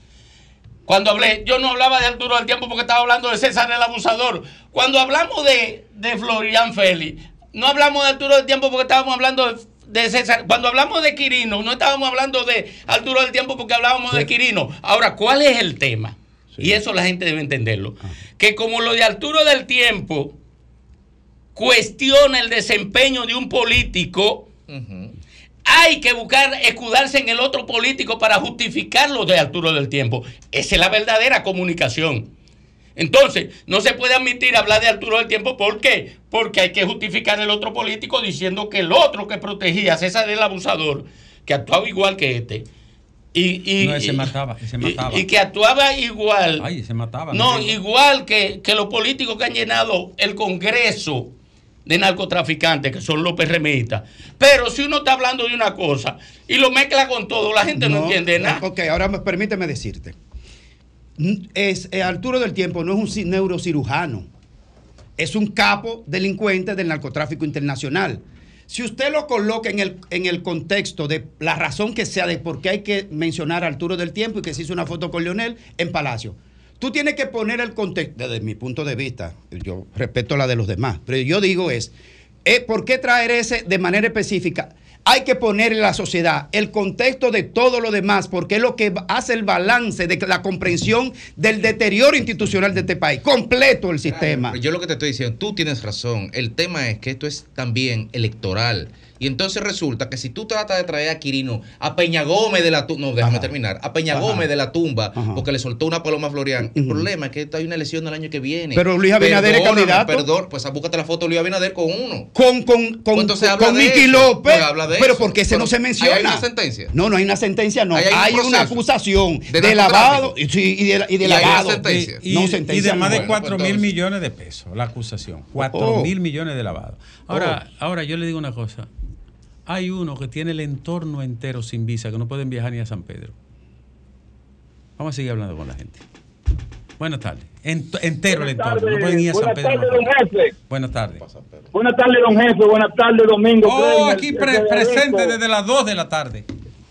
cuando hablé, yo no hablaba de Arturo del Tiempo porque estaba hablando de César el Abusador. Cuando hablamos de, de Florian Félix, no hablamos de Arturo del Tiempo porque estábamos hablando de, de César. Cuando hablamos de Quirino, no estábamos hablando de Arturo del Tiempo porque hablábamos de Quirino. Ahora, ¿cuál es el tema? Y eso la gente debe entenderlo. Que como lo de Arturo del Tiempo cuestiona el desempeño de un político, hay que buscar escudarse en el otro político para justificar lo de Arturo del Tiempo. Esa es la verdadera comunicación. Entonces, no se puede admitir hablar de Arturo del Tiempo. ¿Por qué? Porque hay que justificar el otro político diciendo que el otro que protegía a César el abusador, que actuaba igual que este, y, y- No, ese y- mataba, ese y- mataba. y que actuaba igual. Ay, se mataba. No, igual que, que los políticos que han llenado el Congreso de narcotraficantes, que son los PRMistas. Pero si uno está hablando de una cosa y lo mezcla con todo, la gente no, entiende nada. Ok, ahora me- permíteme decirte. Es, eh, Arturo del Tiempo no es un ci- neurocirujano. es un capo delincuente del narcotráfico internacional. Si usted lo coloca en el, en el contexto de la razón que sea de por qué hay que mencionar a Arturo del Tiempo y que se hizo una foto con Leonel en Palacio, tú tienes que poner el contexto, desde mi punto de vista, yo respeto la de los demás, pero yo digo es, eh, ¿por qué traer ese de manera específica? Hay que poner en la sociedad el contexto de todo lo demás, porque es lo que hace el balance de la comprensión del deterioro institucional de este país, completo el sistema. Pero yo lo que te estoy diciendo, tú tienes razón. El tema es que esto es también electoral. Y entonces resulta que si tú tratas de traer a Quirino, a Peña Gómez de la tumba, no, déjame terminar, a Peña Ajá. Gómez de la tumba, Ajá. porque le soltó una paloma a Florian. El problema es que hay una elección el año que viene. Pero Luis Abinader es candidato. Perdón, pues búscate la foto de Luis Abinader con uno. Con, con, con, Pues entonces con de Miki eso. López. Pues habla de pero eso. porque ese Pero no se menciona. hay una sentencia. No, no hay una sentencia, no. Hay un hay una acusación de lavado y, sí, y de, y de Y hay una lavado. sentencia. Y, no y sentencia. de más de no. 4 pues, mil millones de pesos, la acusación. 4 Oh. mil millones de lavado. Ahora, ahora yo le digo una cosa. Hay uno que tiene el entorno entero sin visa, que no pueden viajar ni a San Pedro. Vamos a seguir hablando con la gente. Buenas tardes. Ent- entero el entorno. No pueden ir a San Buenas Pedro. tardes, don jefe. Buenas tardes. Buenas tardes, don jefe. Buenas tardes, Domingo. Oh, aquí pre- presente desde las 2 de la tarde.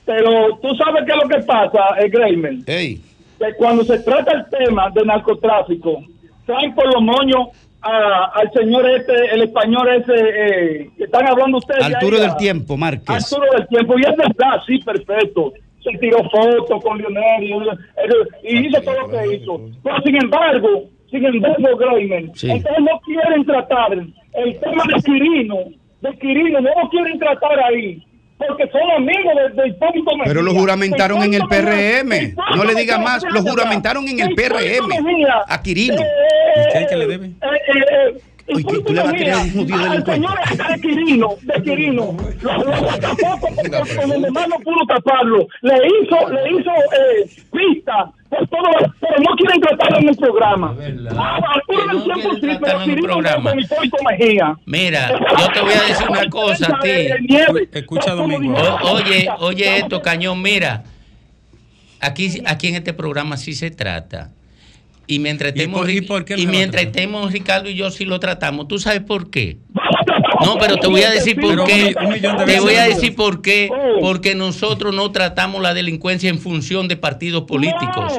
Pero tú sabes qué es lo que pasa, eh, Kramer. Ey, Que cuando se trata el tema de narcotráfico, traen por los moños a- al señor este, el español ese, eh, que están hablando ustedes. de Arturo ahí, del a- Tiempo, Márquez. Arturo del Tiempo. Y es verdad, sí, perfecto. Se tiró fotos con Lionel y, y hizo todo lo que hizo. Pero sin embargo, sin embargo, Grayman, Sí. entonces no quieren tratar el tema de Quirino, de Quirino, no lo quieren tratar ahí. Porque son amigos de, de Hipólito Mejía. Pero lo juramentaron en el Mejía- PRM. No le diga más, lo juramentaron en el PRM. Mejía, A Quirino. eh, ¿Y qué es que le debe? eh, eh, eh, Oye, Hipólito tú le vas a creer un judío al señor de Quirino, de Quirino, lo, lo tapó porque con donde más no pudo taparlo. Le hizo, le hizo eh, pista todo, pero no quieren tratarlo en el programa. Ah, Arturo del Tiempo sí, pero tratarlo en el Quirino programa. Mira, yo te voy a decir una cosa a ti. Escucha, Domingo. O- oye, oye esto, Cañón, mira. Aquí, aquí en este programa sí se trata. Y mientras ¿Y estemos, por- y por mientras estemos Ricardo y yo sí lo tratamos. ¿Tú sabes por qué? No, pero te voy a decir por qué. mi- un millón de Te voy a decir por qué. Porque nosotros no tratamos la delincuencia en función de partidos políticos.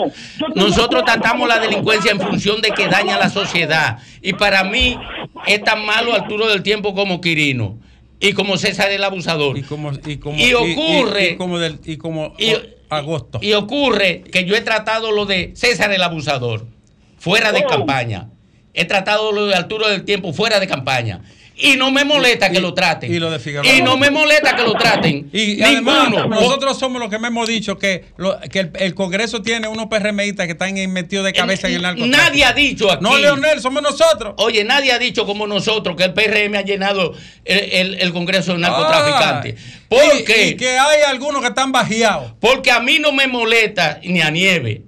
Nosotros tratamos la delincuencia en función de que daña a la sociedad. Y para mí es tan malo Arturo del Tiempo como Quirino. Y como César el abusador. Y como, y como, Y ocurre- Y, y como, del, y como agosto. Y ocurre que yo he tratado lo de César el abusador fuera de campaña. He tratado lo de Arturo del Tiempo fuera de campaña. Y no me molesta que lo traten. y lo de Figueroa. Y no me molesta que lo traten. Y, y además, nosotros somos los que me hemos dicho que, lo- que el, el Congreso tiene unos PRMistas que están metidos de cabeza en el narcotráfico. Nadie ha dicho aquí. No, Leonel, somos nosotros. Oye, nadie ha dicho como nosotros que el PRM ha llenado el, el- el Congreso de narcotraficantes. Ah, ¿Por y- qué? y que hay algunos que están bajeados. Porque a mí no me molesta, ni a Nieve,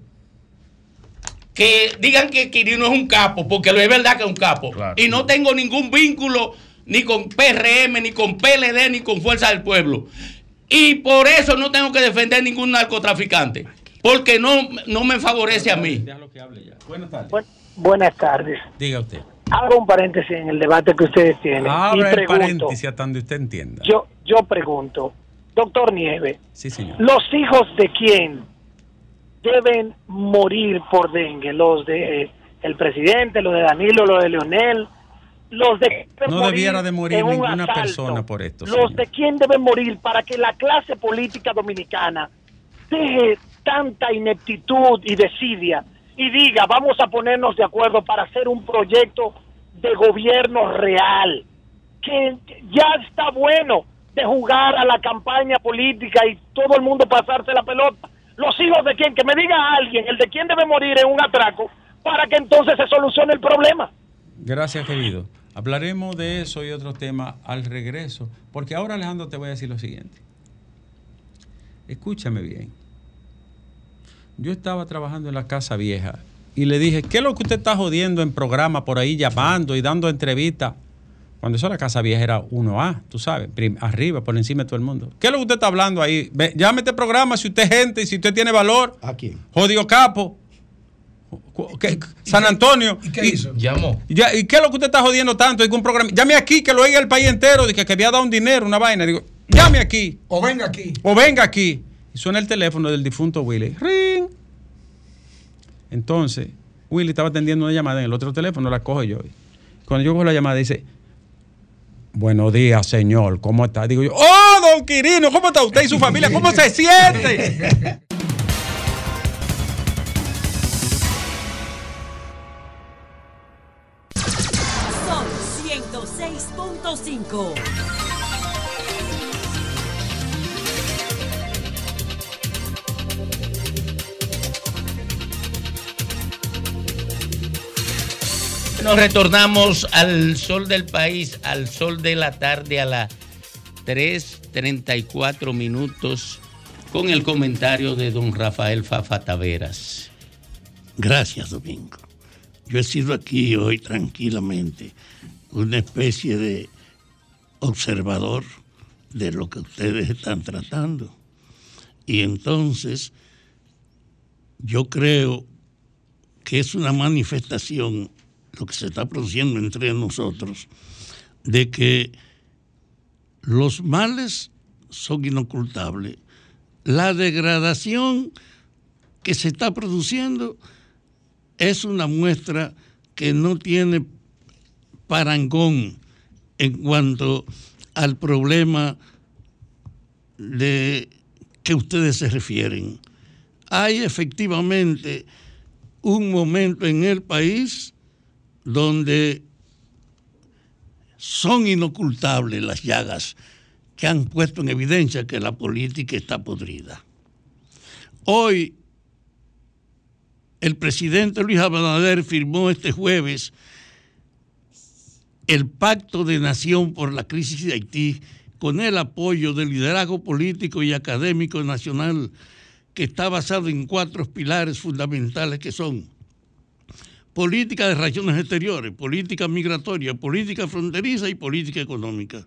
que digan que Quirino es un capo, porque lo es verdad que es un capo. y no tengo ningún vínculo ni con PRM, ni con PLD, ni con Fuerza del Pueblo. Y por eso no tengo que defender ningún narcotraficante, porque no, no me favorece a mí. Buenas tardes. Buenas tardes. Diga usted. Hago un paréntesis en el debate que ustedes tienen. Abra y el paréntesis hasta donde usted entienda. yo, yo pregunto, doctor Nieve, Sí, señor. ¿los hijos de quién deben morir por dengue? ¿Los de eh, el presidente, los de Danilo, los de Leonel? ¿Los de No debiera de morir un ninguna asalto? persona por esto. ¿Los señor. de quién deben morir para que la clase política dominicana deje tanta ineptitud y desidia y diga, vamos a ponernos de acuerdo para hacer un proyecto de gobierno real? Que ya está bueno de jugar a la campaña política y todo el mundo pasarse la pelota. Los hijos de quién, que me diga alguien, el de quién debe morir en un atraco para que entonces se solucione el problema. Gracias, querido. Hablaremos de eso y otros temas al regreso. Porque ahora, Alejandro, te voy a decir lo siguiente. Escúchame bien. Yo estaba trabajando en la Casa Vieja y le dije, ¿qué es lo que usted está jodiendo en programa por ahí llamando y dando entrevistas? Cuando eso la Casa Vieja era 1A, tú sabes, arriba, por encima de todo el mundo. ¿Qué es lo que usted está hablando ahí? Ve, llame este programa si usted es gente y si usted tiene valor. ¿A quién? Jodido capo. ¿Qué? San Antonio. ¿Y qué hizo? Llamó. Ya, ¿Y qué es lo que usted está jodiendo tanto? Digo, un programa. Llame aquí, que lo oiga el país entero. Dije que había dado un dinero, una vaina. Digo, llame aquí. O venga aquí. O venga aquí. Y suena el teléfono del difunto Willy. Ring. Entonces, Willy estaba atendiendo una llamada en el otro teléfono, la cojo yo. Cuando yo cojo la llamada, dice, buenos días, señor, ¿cómo está? Digo yo, oh, don Quirino, ¿cómo está usted y su familia? ¿Cómo se siente? Nos retornamos al sol del país, al sol de la tarde a las 3.34 minutos con el comentario de don Rafael Fafa Taveras. Gracias, Domingo. Yo he sido aquí hoy tranquilamente una especie de observador de lo que ustedes están tratando. Y entonces yo creo que es una manifestación lo que se está produciendo entre nosotros de que los males son inocultables. La degradación que se está produciendo es una muestra que no tiene parangón en cuanto al problema de que ustedes se refieren. Hay efectivamente un momento en el país donde son inocultables las llagas que han puesto en evidencia que la política está podrida. Hoy el presidente Luis Abinader firmó este jueves el Pacto de Nación por la Crisis de Haití con el apoyo del liderazgo político y académico nacional que está basado en cuatro pilares fundamentales que son política de relaciones exteriores, política migratoria, política fronteriza y política económica.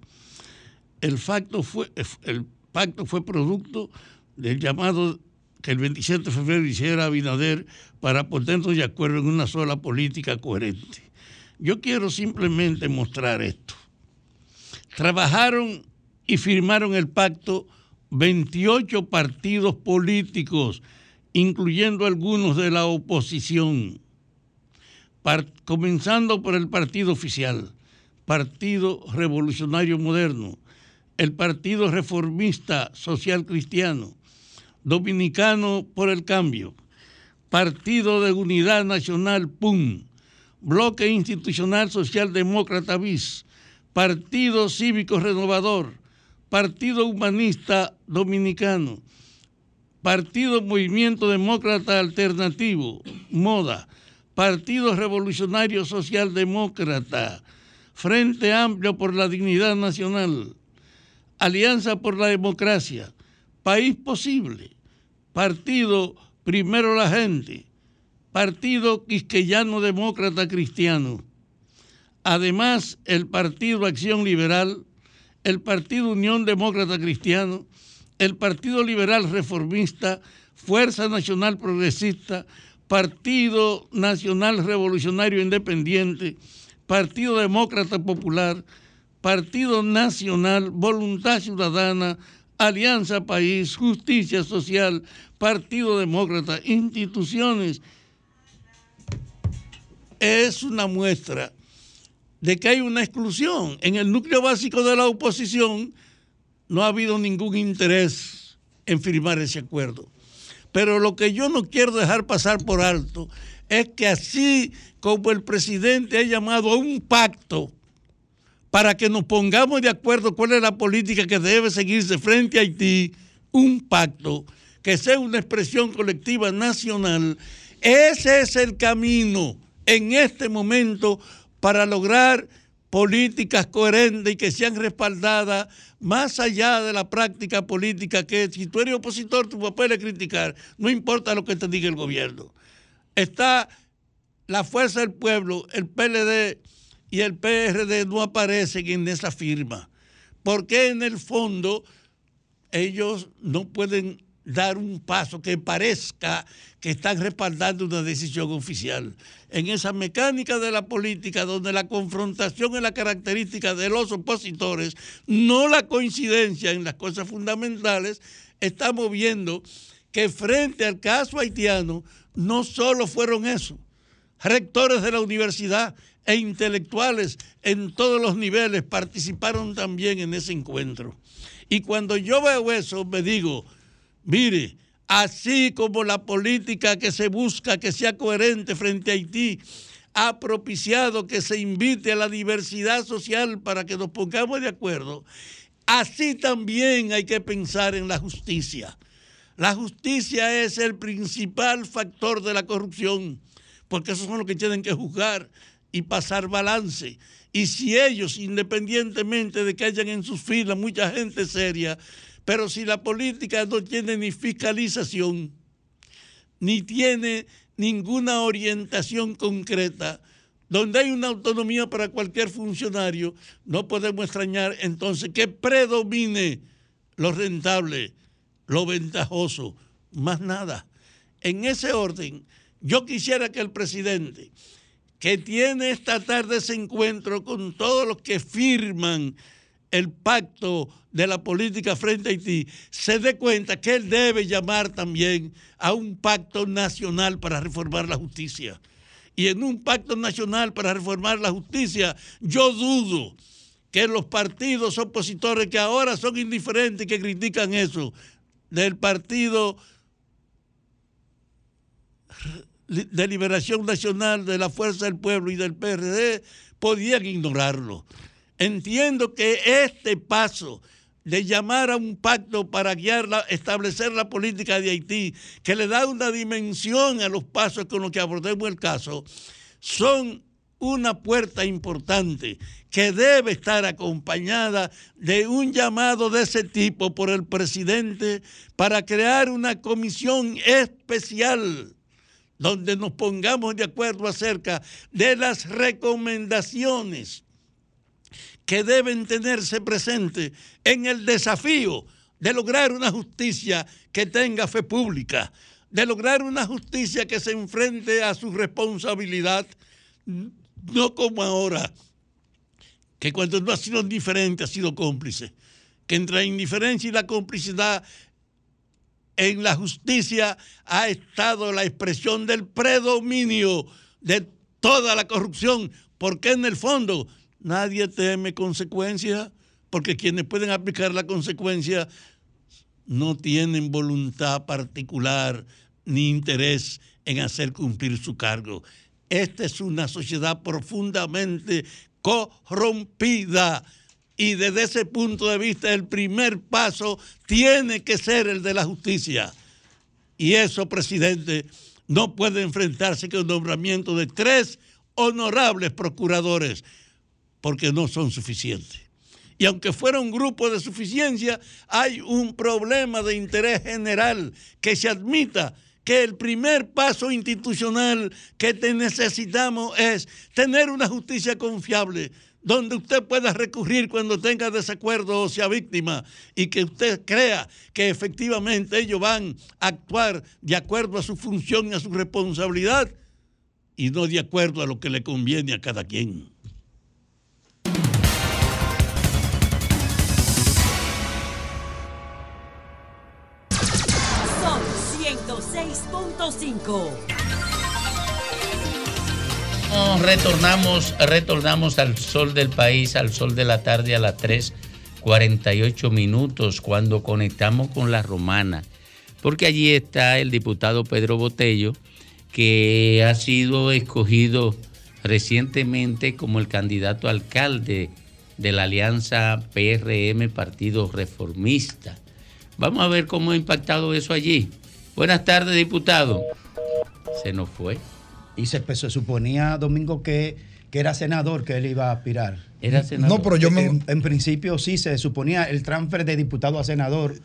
El, facto fue, el pacto fue producto del llamado que el 27 de febrero hiciera Abinader para ponernos de acuerdo en una sola política coherente. Yo quiero simplemente mostrar esto. Trabajaron y firmaron el pacto 28 partidos políticos, incluyendo algunos de la oposición, comenzando por el partido oficial, Partido Revolucionario Moderno, el Partido Reformista Social Cristiano, Dominicano por el Cambio, Partido de Unidad Nacional PUM, Bloque Institucional Socialdemócrata BIS, Partido Cívico Renovador, Partido Humanista Dominicano, Partido Movimiento Demócrata Alternativo, MODA, Partido Revolucionario Socialdemócrata, Frente Amplio por la Dignidad Nacional, Alianza por la Democracia, País Posible, Partido Primero la Gente, Partido Quisqueyano Demócrata Cristiano. Además, el Partido Acción Liberal, el Partido Unión Demócrata Cristiano, el Partido Liberal Reformista, Fuerza Nacional Progresista, Partido Nacional Revolucionario Independiente, Partido Demócrata Popular, Partido Nacional, Voluntad Ciudadana, Alianza País, Justicia Social, Partido Demócrata, instituciones. Es una muestra de que hay una exclusión. En el núcleo básico de la oposición no ha habido ningún interés en firmar ese acuerdo. Pero lo que yo no quiero dejar pasar por alto es que así como el presidente ha llamado a un pacto para que nos pongamos de acuerdo cuál es la política que debe seguirse frente a Haití, un pacto que sea una expresión colectiva nacional, ese es el camino en este momento para lograr políticas coherentes y que sean respaldadas más allá de la práctica política que si tú eres opositor tu papel es criticar, no importa lo que te diga el gobierno. Está la fuerza del pueblo, el PLD y el PRD no aparecen en esa firma, porque en el fondo ellos no pueden dar un paso que parezca que están respaldando una decisión oficial. En esa mecánica de la política donde la confrontación es la característica de los opositores, no la coincidencia en las cosas fundamentales, estamos viendo que frente al caso haitiano no solo fueron eso, rectores de la universidad e intelectuales en todos los niveles participaron también en ese encuentro. Y cuando yo veo eso, me digo, mire, así como la política que se busca que sea coherente frente a Haití ha propiciado que se invite a la diversidad social para que nos pongamos de acuerdo, así también hay que pensar en la justicia. La justicia es el principal factor de la corrupción, porque esos son los que tienen que juzgar y pasar balance. Y si ellos, independientemente de que hayan en sus filas mucha gente seria, pero si la política no tiene ni fiscalización, ni tiene ninguna orientación concreta, donde hay una autonomía para cualquier funcionario, no podemos extrañar entonces que predomine lo rentable, lo ventajoso, más nada. En ese orden, yo quisiera que el presidente, que tiene esta tarde ese encuentro con todos los que firman el pacto de la política frente a Haití, se dé cuenta que él debe llamar también a un pacto nacional para reformar la justicia. Y en un pacto nacional para reformar la justicia, yo dudo que los partidos opositores que ahora son indiferentes y que critican eso, del partido de Liberación Nacional, de la Fuerza del Pueblo y del PRD, podían ignorarlo. Entiendo que este paso de llamar a un pacto para guiar la, establecer la política de Haití, que le da una dimensión a los pasos con los que abordemos el caso, son una puerta importante que debe estar acompañada de un llamado de ese tipo por el presidente para crear una comisión especial donde nos pongamos de acuerdo acerca de las recomendaciones que deben tenerse presentes en el desafío de lograr una justicia que tenga fe pública, de lograr una justicia que se enfrente a su responsabilidad, no como ahora, que cuando no ha sido indiferente ha sido cómplice, que entre la indiferencia y la complicidad en la justicia ha estado la expresión del predominio de toda la corrupción, porque en el fondo nadie teme consecuencias, porque quienes pueden aplicar la consecuencia no tienen voluntad particular ni interés en hacer cumplir su cargo. Esta es una sociedad profundamente corrompida y desde ese punto de vista el primer paso tiene que ser el de la justicia. Y eso, presidente, no puede enfrentarse con el nombramiento de tres honorables procuradores, porque no son suficientes. Y aunque fuera un grupo de suficiencia, hay un problema de interés general que se admita que el primer paso institucional que te necesitamos es tener una justicia confiable, donde usted pueda recurrir cuando tenga desacuerdo o sea víctima y que usted crea que efectivamente ellos van a actuar de acuerdo a su función y a su responsabilidad y no de acuerdo a lo que le conviene a cada quien. No, retornamos, retornamos al sol del país, al sol de la tarde a las 3:48 minutos cuando conectamos con la romana, porque allí está el diputado Pedro Botello, que ha sido escogido recientemente como el candidato alcalde de la alianza PRM Partido Reformista. Vamos a ver cómo ha impactado eso allí. Buenas tardes, diputado. Se nos fue. Y se, se suponía, Domingo, que, que era senador que él iba a aspirar. Era senador. No, pero yo me... En, en principio sí se suponía el transfer de diputado a senador.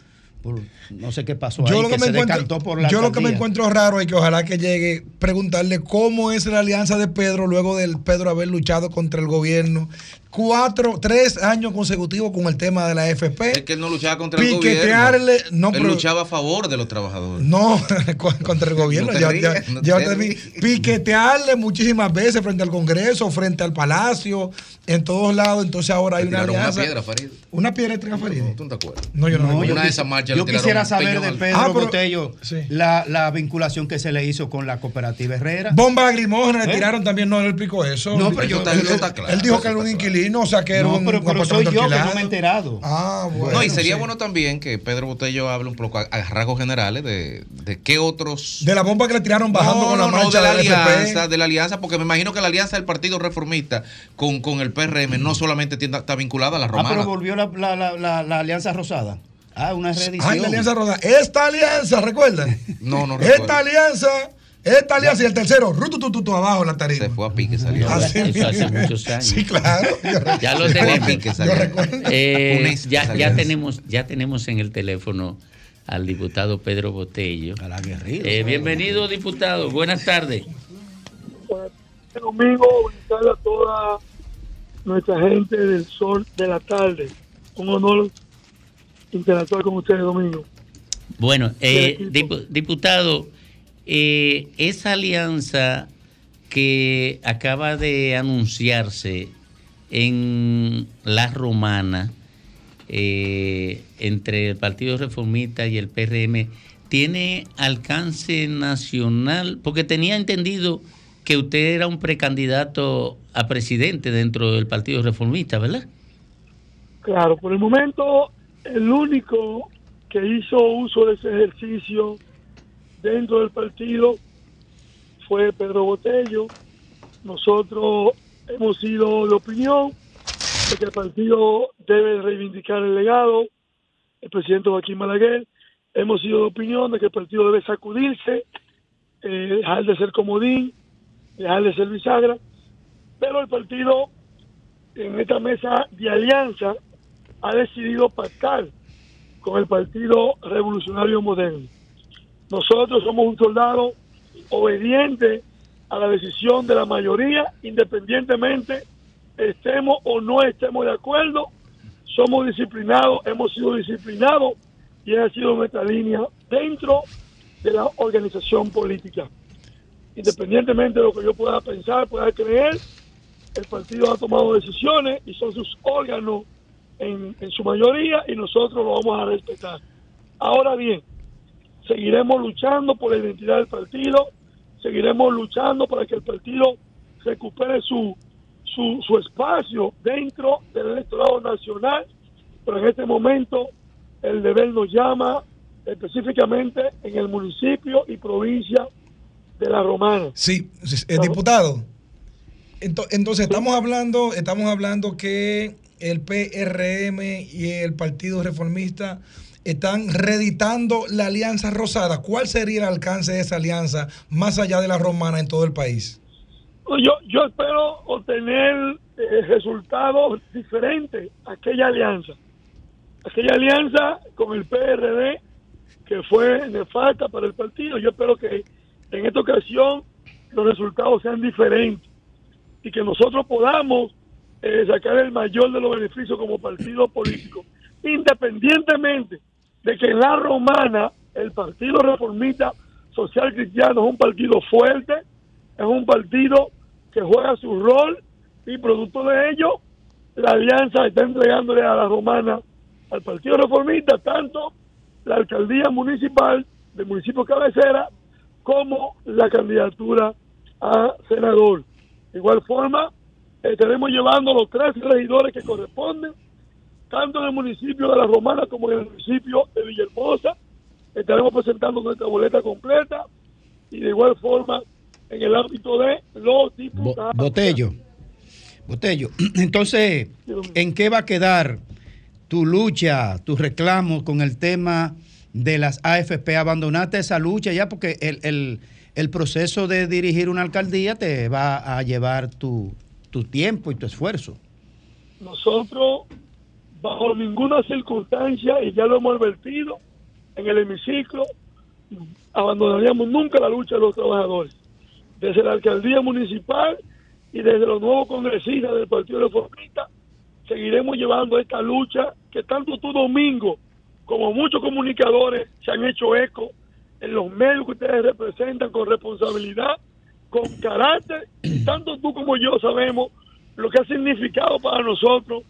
Por, no sé qué pasó Yo ahí, lo que, que me se encuentro, por la yo lo que me encuentro raro es que ojalá que llegue preguntarle cómo es la alianza de Pedro luego del Pedro haber luchado contra el gobierno. Cuatro, tres años consecutivos con el tema de la FP. Es que él no luchaba contra el Piquetearle- gobierno. no, él pero- luchaba a favor de los trabajadores. No, con- contra el gobierno. No te ya, ya- no te ya te. Piquetearle muchísimas veces frente al Congreso, frente al Palacio, en todos lados. Entonces ahora hay Le una tiraron una alianza. piedra, Farid. Una piedra eléctrica a Farid. ¿Tú no te acuerdas? No, yo no, No, yo Una de esas marchas yo le quisiera saber de Pedro Ah, pero- Botello sí. la, la vinculación que se le hizo con la cooperativa Herrera. Bomba lagrimógena le ¿Eh? tiraron también, no, él explicó eso. No, pero yo- él, está claro, él dijo que era un inquilino, o sea que era No, un pero, pero soy yo que no alquilado. me he enterado. Ah, bueno. no, y sería sí. bueno también que Pedro Botello hable un poco a, a rasgos generales de, de qué otros. De la bomba que le tiraron bajando no, con la no, no, marcha de la del FP. alianza, de la alianza, porque me imagino que la alianza del Partido Reformista con, con el PRM no solamente tiene- está vinculada a la Ah, romana. pero volvió la, la, la, la, la Alianza Rosada. Ah, una reedición. Ay, la alianza roda. Esta alianza, ¿recuerdan? No, no recuerdo. Esta alianza, esta alianza y el tercero, rututututu abajo en la tarima. Se fue a pique alianza. Así Eso hace muchos años. Sí, claro. Ya lo Se fue a tenemos. pique. Eh, ya, ya tenemos, ya tenemos en el teléfono al diputado Pedro Botello. A la guerrilla. Eh, bienvenido, diputado. Buenas tardes. Domingo, buenas tardes a toda nuestra gente del sol de la tarde. Un honor interactuar con ustedes, Domingo. Bueno, eh, diputado, eh, esa alianza que acaba de anunciarse en La Romana eh, entre el Partido Reformista y el PRM tiene alcance nacional, porque tenía entendido que usted era un precandidato a presidente dentro del Partido Reformista, ¿verdad? Claro, por el momento, el único que hizo uso de ese ejercicio dentro del partido fue Pedro Botello. Nosotros hemos sido de opinión de que el partido debe reivindicar el legado. El presidente Joaquín Malaguer, hemos sido de opinión de que el partido debe sacudirse, eh, dejar de ser comodín, dejar de ser bisagra. Pero el partido en esta mesa de alianza ha decidido pactar con el Partido Revolucionario Moderno. Nosotros somos un soldado obediente a la decisión de la mayoría, independientemente estemos o no estemos de acuerdo, somos disciplinados, hemos sido disciplinados y esa ha sido nuestra línea dentro de la organización política. Independientemente de lo que yo pueda pensar, pueda creer, el partido ha tomado decisiones y son sus órganos en, en su mayoría y nosotros lo vamos a respetar. Ahora bien, seguiremos luchando por la identidad del partido, seguiremos luchando para que el partido recupere su, su, su espacio dentro del electorado nacional, pero en este momento el deber nos llama específicamente en el municipio y provincia de La Romana. Sí, eh, diputado. Ento- Entonces estamos hablando, estamos hablando que el PRM y el Partido Reformista están reeditando la Alianza Rosada. ¿Cuál sería el alcance de esa alianza más allá de la romana en todo el país? Yo, yo espero obtener eh, resultados diferentes a aquella alianza. Aquella alianza con el PRD que fue nefasta para el partido. Yo espero que en esta ocasión los resultados sean diferentes y que nosotros podamos eh, sacar el mayor de los beneficios como partido político, independientemente de que en la romana el Partido Reformista Social Cristiano es un partido fuerte, es un partido que juega su rol y producto de ello la alianza está entregándole a la romana al Partido Reformista tanto la alcaldía municipal del municipio cabecera como la candidatura a senador. De igual forma, estaremos llevando los tres regidores que corresponden, tanto en el municipio de La Romana como en el municipio de Villahermosa. Estaremos presentando nuestra boleta completa y de igual forma en el ámbito de los diputados. Botello. Botello. Entonces, ¿en qué va a quedar tu lucha, tus reclamos con el tema de las AFP? ¿Abandonaste esa lucha ya? Porque el, el- el proceso de dirigir una alcaldía te va a llevar tu, tu tiempo y tu esfuerzo. nosotros bajo ninguna circunstancia y ya lo hemos advertido en el hemiciclo abandonaríamos nunca la lucha de los trabajadores desde la alcaldía municipal y desde los nuevos congresistas del Partido Reformista, seguiremos llevando esta lucha que tanto tú, Domingo, como muchos comunicadores se han hecho eco en los medios que ustedes representan con responsabilidad, con carácter, tanto tú como yo sabemos lo que ha significado para nosotros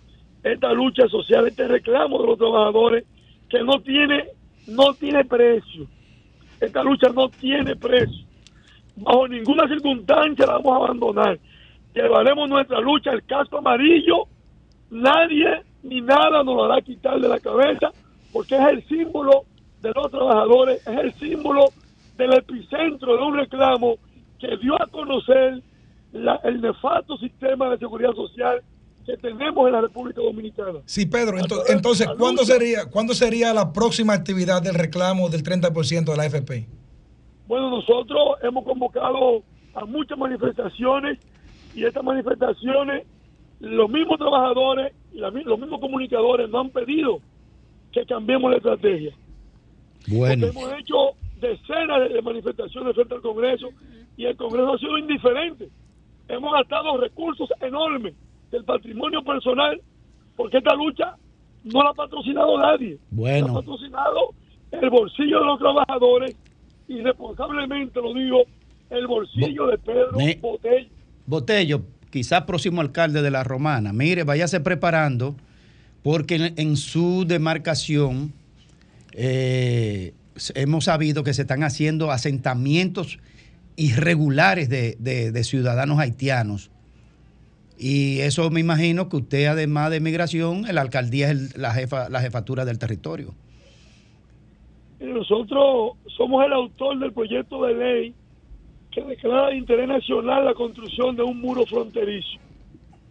esta lucha social, este reclamo de los trabajadores que no tiene, no tiene precio. Esta lucha no tiene precio. Bajo ninguna circunstancia la vamos a abandonar. Llevaremos nuestra lucha al casco amarillo. Nadie ni nada nos lo hará quitar de la cabeza porque es el símbolo de los trabajadores, es el símbolo del epicentro de un reclamo que dio a conocer el nefasto sistema de seguridad social que tenemos en la República Dominicana. Sí, Pedro, ento- entonces, ¿cuándo sería, ¿cuándo sería la próxima actividad del reclamo del 30% de la AFP? Bueno, nosotros hemos convocado a muchas manifestaciones y estas manifestaciones, los mismos trabajadores y la los mismos comunicadores nos han pedido que cambiemos la estrategia. Bueno. Porque hemos hecho decenas de- de manifestaciones frente al Congreso y el Congreso ha sido indiferente. Hemos gastado recursos enormes del patrimonio personal porque esta lucha no la ha patrocinado nadie. Bueno. La ha patrocinado el bolsillo de los trabajadores y responsablemente lo digo, el bolsillo de Pedro Me- Botello. Botello, quizás próximo alcalde de la Romana, mire, váyase preparando, porque en, en su demarcación eh, hemos sabido que se están haciendo asentamientos irregulares de, de- de ciudadanos haitianos. Y eso me imagino que usted, además de migración, la alcaldía es el- la, jefa, la jefatura del territorio. Nosotros somos el autor del proyecto de ley que declara de interés nacional la construcción de un muro fronterizo.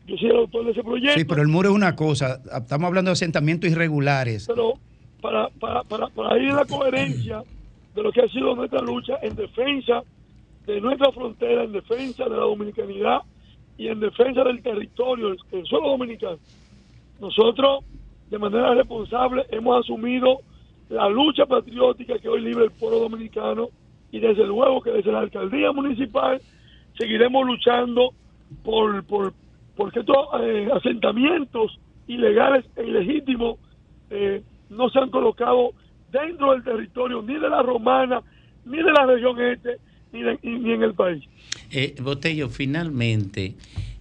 Yo soy el autor de ese proyecto. Sí, pero el muro es una cosa, estamos hablando de asentamientos irregulares. pero para, para, para, para ir en la coherencia de lo que ha sido nuestra lucha en defensa de nuestra frontera, en defensa de la dominicanidad y en defensa del territorio, el, el suelo dominicano. Nosotros, de manera responsable, hemos asumido la lucha patriótica que hoy libre el pueblo dominicano y desde luego que desde la alcaldía municipal seguiremos luchando por, por porque estos eh, asentamientos ilegales e ilegítimos eh, no se han colocado dentro del territorio ni de la romana, ni de la región este, ni en el país. Eh, Botello, finalmente,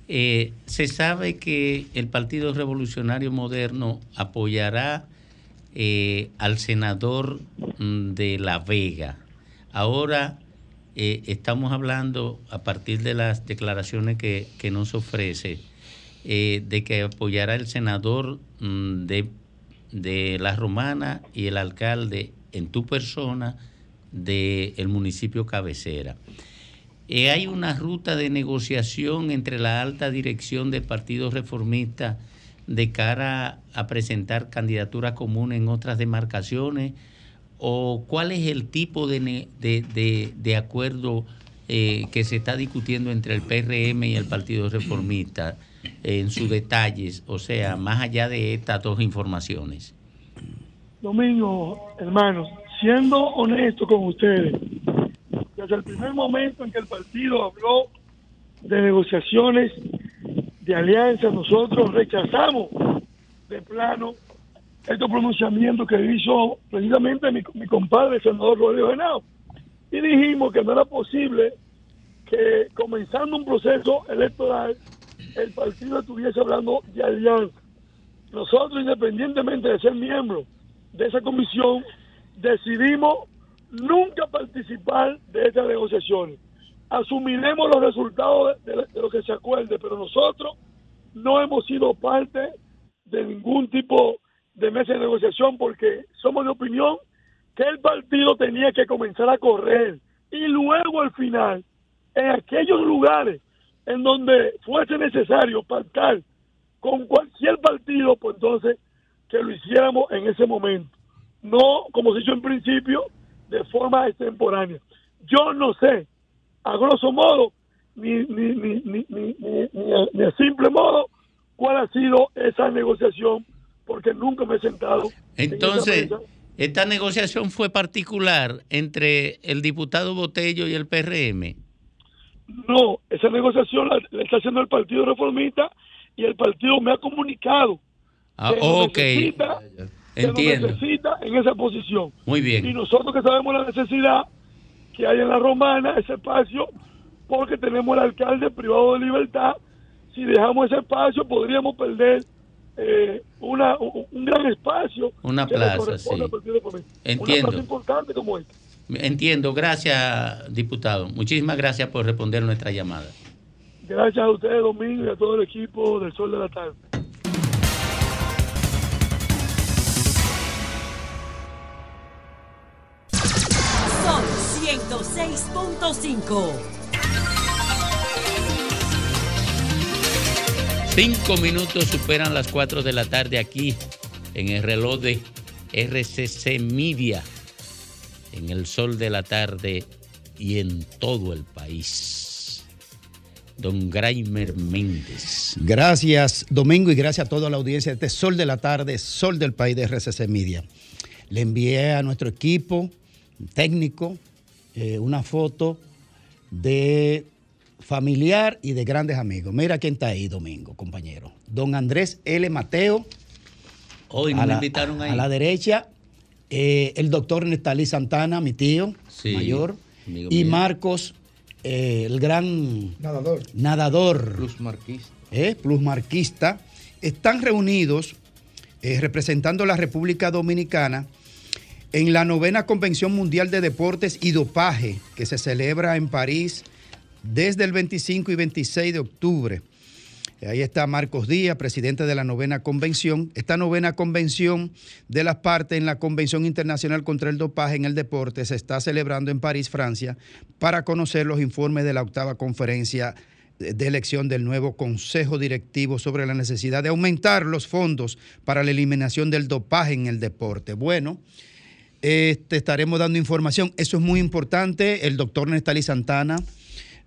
eh, se sabe que el Partido Revolucionario Moderno apoyará eh, al senador mm, de La Vega. Ahora estamos hablando, a partir de las declaraciones que, que nos ofrece, de que apoyará el senador mm, de, de La Romana y el alcalde en tu persona del municipio cabecera. Eh, hay una ruta de negociación entre la alta dirección del Partido Reformista de cara a presentar candidaturas comunes en otras demarcaciones? ¿O cuál es el tipo de, de- de acuerdo eh, que se está discutiendo entre el PRM y el Partido Reformista eh, en sus detalles? O sea, más allá de estas dos informaciones. Domingo, hermanos, siendo honesto con ustedes, desde el primer momento en que el partido habló de negociaciones, de alianzas, nosotros rechazamos de plano estos pronunciamientos que hizo precisamente mi, compadre, el senador Rodrigo Genao. Y dijimos que no era posible que comenzando un proceso electoral, el partido estuviese hablando de alianza. Nosotros, independientemente de ser miembros de esa comisión, decidimos nunca participar de estas negociaciones. Asumiremos los resultados de, de- de lo que se acuerde, pero nosotros no hemos sido parte de ningún tipo de mesa de negociación porque somos de opinión que el partido tenía que comenzar a correr y luego al final, en aquellos lugares en donde fuese necesario pactar con cualquier partido, pues entonces que lo hiciéramos en ese momento. No, como se hizo en principio, de forma extemporánea. Yo no sé, a grosso modo, ni, ni, ni, ni, ni, ni- ni a, ni a simple modo, cuál ha sido esa negociación, porque nunca me he sentado. Entonces, esta negociación fue particular entre el diputado Botello y el PRM. No, esa negociación la, la está haciendo el Partido Reformista y el partido me ha comunicado Ah, que. Necesita, que nos Entiendo. necesita en esa posición. Muy bien. Y nosotros que sabemos la necesidad que hay en la romana, ese espacio, porque tenemos el alcalde privado de libertad, si dejamos ese espacio podríamos perder eh, una, un, un gran espacio. Una plaza, sí. al. Entiendo. Una plaza importante como esta. Entiendo. Gracias, diputado. Muchísimas gracias por responder nuestra llamada. Gracias a ustedes, Domingo, y a todo el equipo del Sol de la Tarde. 106.5. Cinco minutos superan las cuatro de la tarde aquí en el reloj de RCC Media, en el sol de la tarde y en todo el país. Don Graimer Méndez. Gracias, Domingo, y gracias a toda la audiencia de este Sol de la Tarde, Sol del País de RCC Media. Le envié a nuestro equipo técnico eh, una foto de familiar y de grandes amigos. Mira quién está ahí, Domingo, compañero. Don Andrés L. Mateo. Hoy me la- invitaron ahí. A la derecha, eh, el doctor Nestalí Santana, mi tío Sí, mayor, amigo y mío. Marcos, eh, el gran Nadador. nadador. Plus marquista. eh, plusmarquista, están reunidos eh, representando la República Dominicana en la novena Convención Mundial de Deportes y Dopaje que se celebra en París desde el 25 y 26 de octubre. Ahí está Marcos Díaz, presidente de la novena convención. Esta novena convención de las partes en la Convención Internacional contra el Dopaje en el Deporte se está celebrando en París, Francia, para conocer los informes de la octava conferencia de elección del nuevo Consejo Directivo sobre la necesidad de aumentar los fondos para la eliminación del dopaje en el deporte. Bueno, este, estaremos dando información. Eso es muy importante. El doctor Nestalí Santana,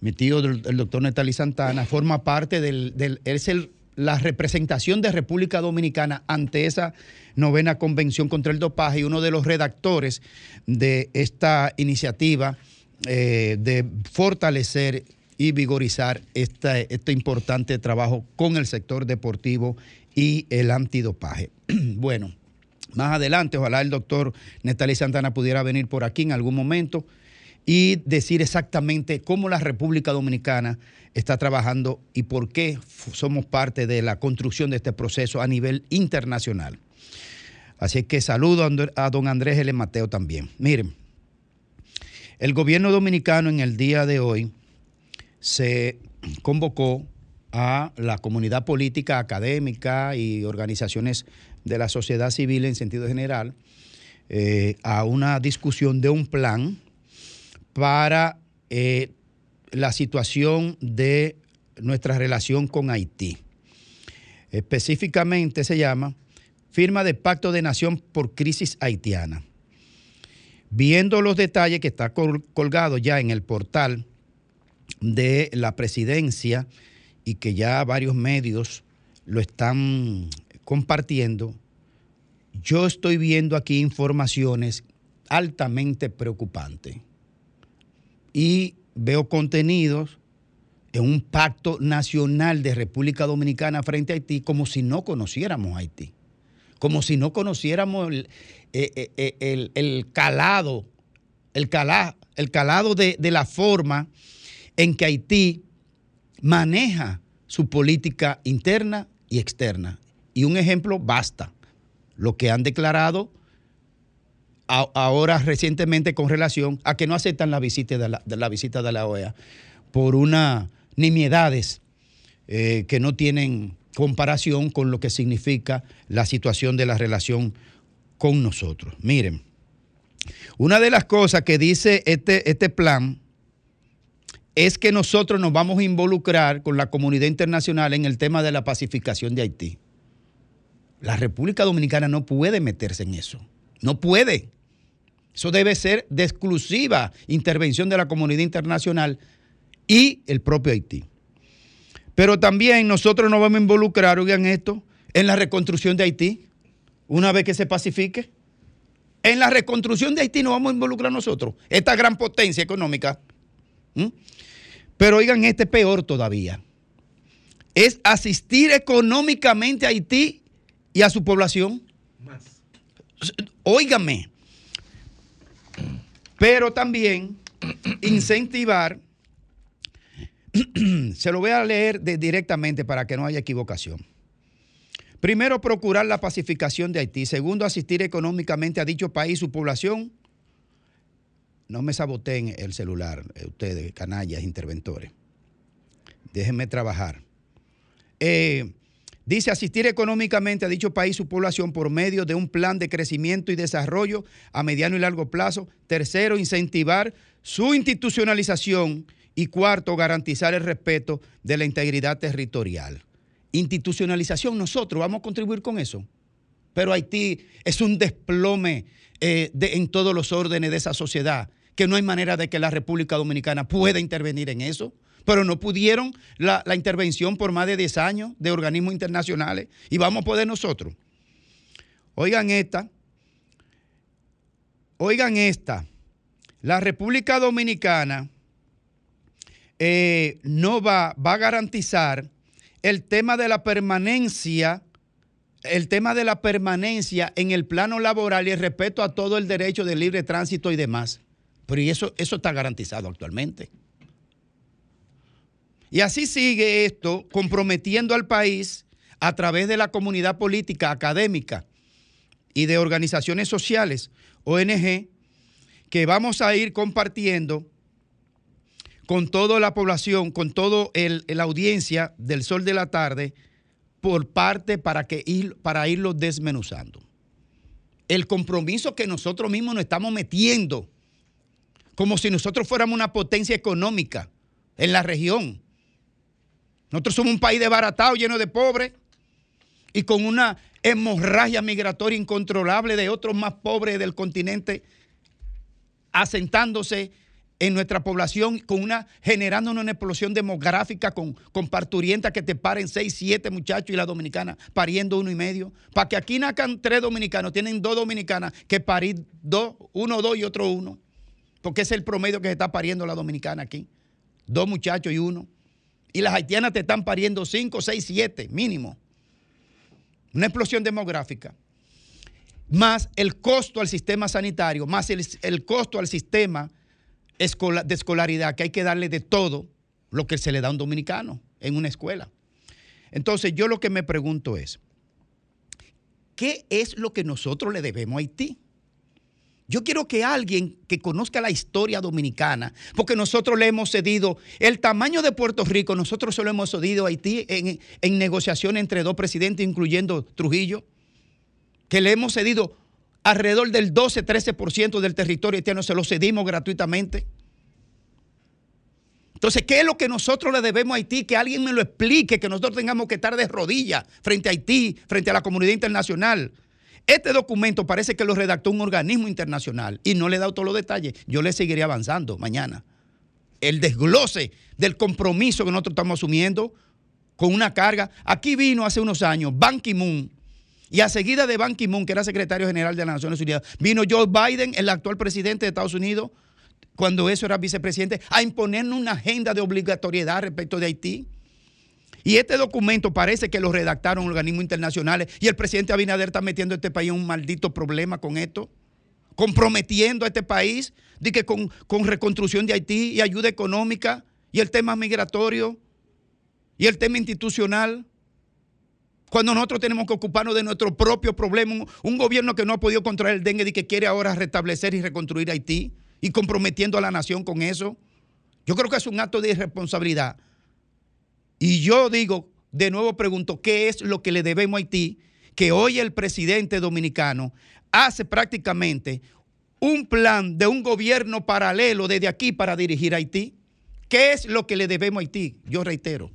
mi tío, el doctor Nestalí Santana, forma parte del, es el- la representación de República Dominicana ante esa novena convención contra el dopaje y uno de los redactores de esta iniciativa eh, de fortalecer y vigorizar este importante trabajo con el sector deportivo y el antidopaje. bueno, más adelante, ojalá el doctor Nestalí Santana pudiera venir por aquí en algún momento y decir exactamente cómo la República Dominicana está trabajando y por qué somos parte de la construcción de este proceso a nivel internacional. Así que saludo a don Andrés L. Mateo también. Miren, el gobierno dominicano en el día de hoy se convocó a la comunidad política, académica y organizaciones de la sociedad civil en sentido general eh, a una discusión de un plan para eh, la situación de nuestra relación con Haití. Específicamente se llama Firma de Pacto de Nación por Crisis Haitiana. Viendo los detalles que está col- colgado ya en el portal de la presidencia y que ya varios medios lo están compartiendo, yo estoy viendo aquí informaciones altamente preocupantes y veo contenidos en un pacto nacional de República Dominicana frente a Haití como si no conociéramos Haití, como si no conociéramos el, eh, eh, eh, el- el calado, el, el calado de, de la forma en que Haití maneja su política interna y externa. Y un ejemplo basta, lo que han declarado ahora recientemente con relación a que no aceptan la visita de la, de la visita de la OEA por unas nimiedades eh, que no tienen comparación con lo que significa la situación de la relación con nosotros. Miren, una de las cosas que dice este, este plan es que nosotros nos vamos a involucrar con la comunidad internacional en el tema de la pacificación de Haití. La República Dominicana no puede meterse en eso. No puede. Eso debe ser de exclusiva intervención de la comunidad internacional y el propio Haití. Pero también nosotros nos vamos a involucrar, oigan esto, en la reconstrucción de Haití, una vez que se pacifique. En la reconstrucción de Haití nos vamos a involucrar nosotros, esta gran potencia económica. Pero oigan, este es peor todavía. Es asistir económicamente a Haití y a su población. Óigame. Pero también incentivar, se lo voy a leer de- directamente para que no haya equivocación. Primero, procurar la pacificación de Haití. Segundo, asistir económicamente a dicho país y su población. No me saboteen el celular, eh, ustedes, canallas, interventores. Déjenme trabajar. Eh, dice asistir económicamente a dicho país su población por medio de un plan de crecimiento y desarrollo a mediano y largo plazo. Tercero, incentivar su institucionalización. Y cuarto, garantizar el respeto de la integridad territorial. Institucionalización, nosotros vamos a contribuir con eso. Pero Haití es un desplome eh, de- en todos los órdenes de esa sociedad, que no hay manera de que la República Dominicana pueda intervenir en eso. Pero no pudieron la, intervención por más de 10 años de organismos internacionales y vamos a poder nosotros. Oigan esta, oigan esta, la República Dominicana eh, no va, va a garantizar el tema de la permanencia, el tema de la permanencia en el plano laboral y el respeto a todo el derecho de libre tránsito y demás. Pero y eso, eso está garantizado actualmente. Y así sigue esto comprometiendo al país a través de la comunidad política, académica y de organizaciones sociales, ONG, que vamos a ir compartiendo con toda la población, con toda la audiencia del Sol de la Tarde, por parte para, que ir, para irlo desmenuzando. El compromiso que nosotros mismos nos estamos metiendo, como si nosotros fuéramos una potencia económica en la región. Nosotros somos un país desbaratado, lleno de pobres, y con una hemorragia migratoria incontrolable de otros más pobres del continente asentándose en nuestra población, con una, generando una explosión demográfica con, con parturientas que te paren seis, siete muchachos y la dominicana pariendo uno y medio. Para que aquí nacan tres dominicanos, tienen dos dominicanas que parir dos, uno, dos y otro uno. Porque es el promedio que se está pariendo la dominicana aquí. Dos muchachos y uno. Y las haitianas te están pariendo cinco, seis, siete, mínimo. Una explosión demográfica. Más el costo al sistema sanitario, más el, el costo al sistema de escolaridad, que hay que darle de todo lo que se le da a un dominicano en una escuela. Entonces, yo lo que me pregunto es, ¿qué es lo que nosotros le debemos a Haití? Yo quiero que alguien que conozca la historia dominicana, porque nosotros le hemos cedido el tamaño de Puerto Rico, nosotros solo hemos cedido a Haití en, negociación entre dos presidentes, incluyendo Trujillo, que le hemos cedido alrededor del 12-13% del territorio haitiano, se lo cedimos gratuitamente. Entonces, ¿qué es lo que nosotros le debemos a Haití? Que alguien me lo explique, que nosotros tengamos que estar de rodillas frente a Haití, frente a la comunidad internacional. Este documento parece que lo redactó un organismo internacional y no le he dado todos los detalles. Yo le seguiré avanzando mañana. El desglose del compromiso que nosotros estamos asumiendo con una carga. Aquí vino hace unos años Ban Ki-moon y a seguida de Ban Ki-moon, que era secretario general de las Naciones Unidas, vino Joe Biden, el actual presidente de Estados Unidos, cuando eso era vicepresidente, a imponernos una agenda de obligatoriedad respecto de Haití. Y este documento parece que lo redactaron organismos internacionales y el presidente Abinader está metiendo a este país en un maldito problema con esto, comprometiendo a este país de que con, con reconstrucción de Haití y ayuda económica y el tema migratorio y el tema institucional. Cuando nosotros tenemos que ocuparnos de nuestro propio problema, un, un gobierno que no ha podido controlar el dengue y que quiere ahora restablecer y reconstruir Haití y comprometiendo a la nación con eso, yo creo que es un acto de irresponsabilidad. Y yo digo, de nuevo pregunto, ¿qué es lo que le debemos a Haití? Que hoy el presidente dominicano hace prácticamente un plan de un gobierno paralelo desde aquí para dirigir a Haití. ¿Qué es lo que le debemos a Haití? Yo reitero.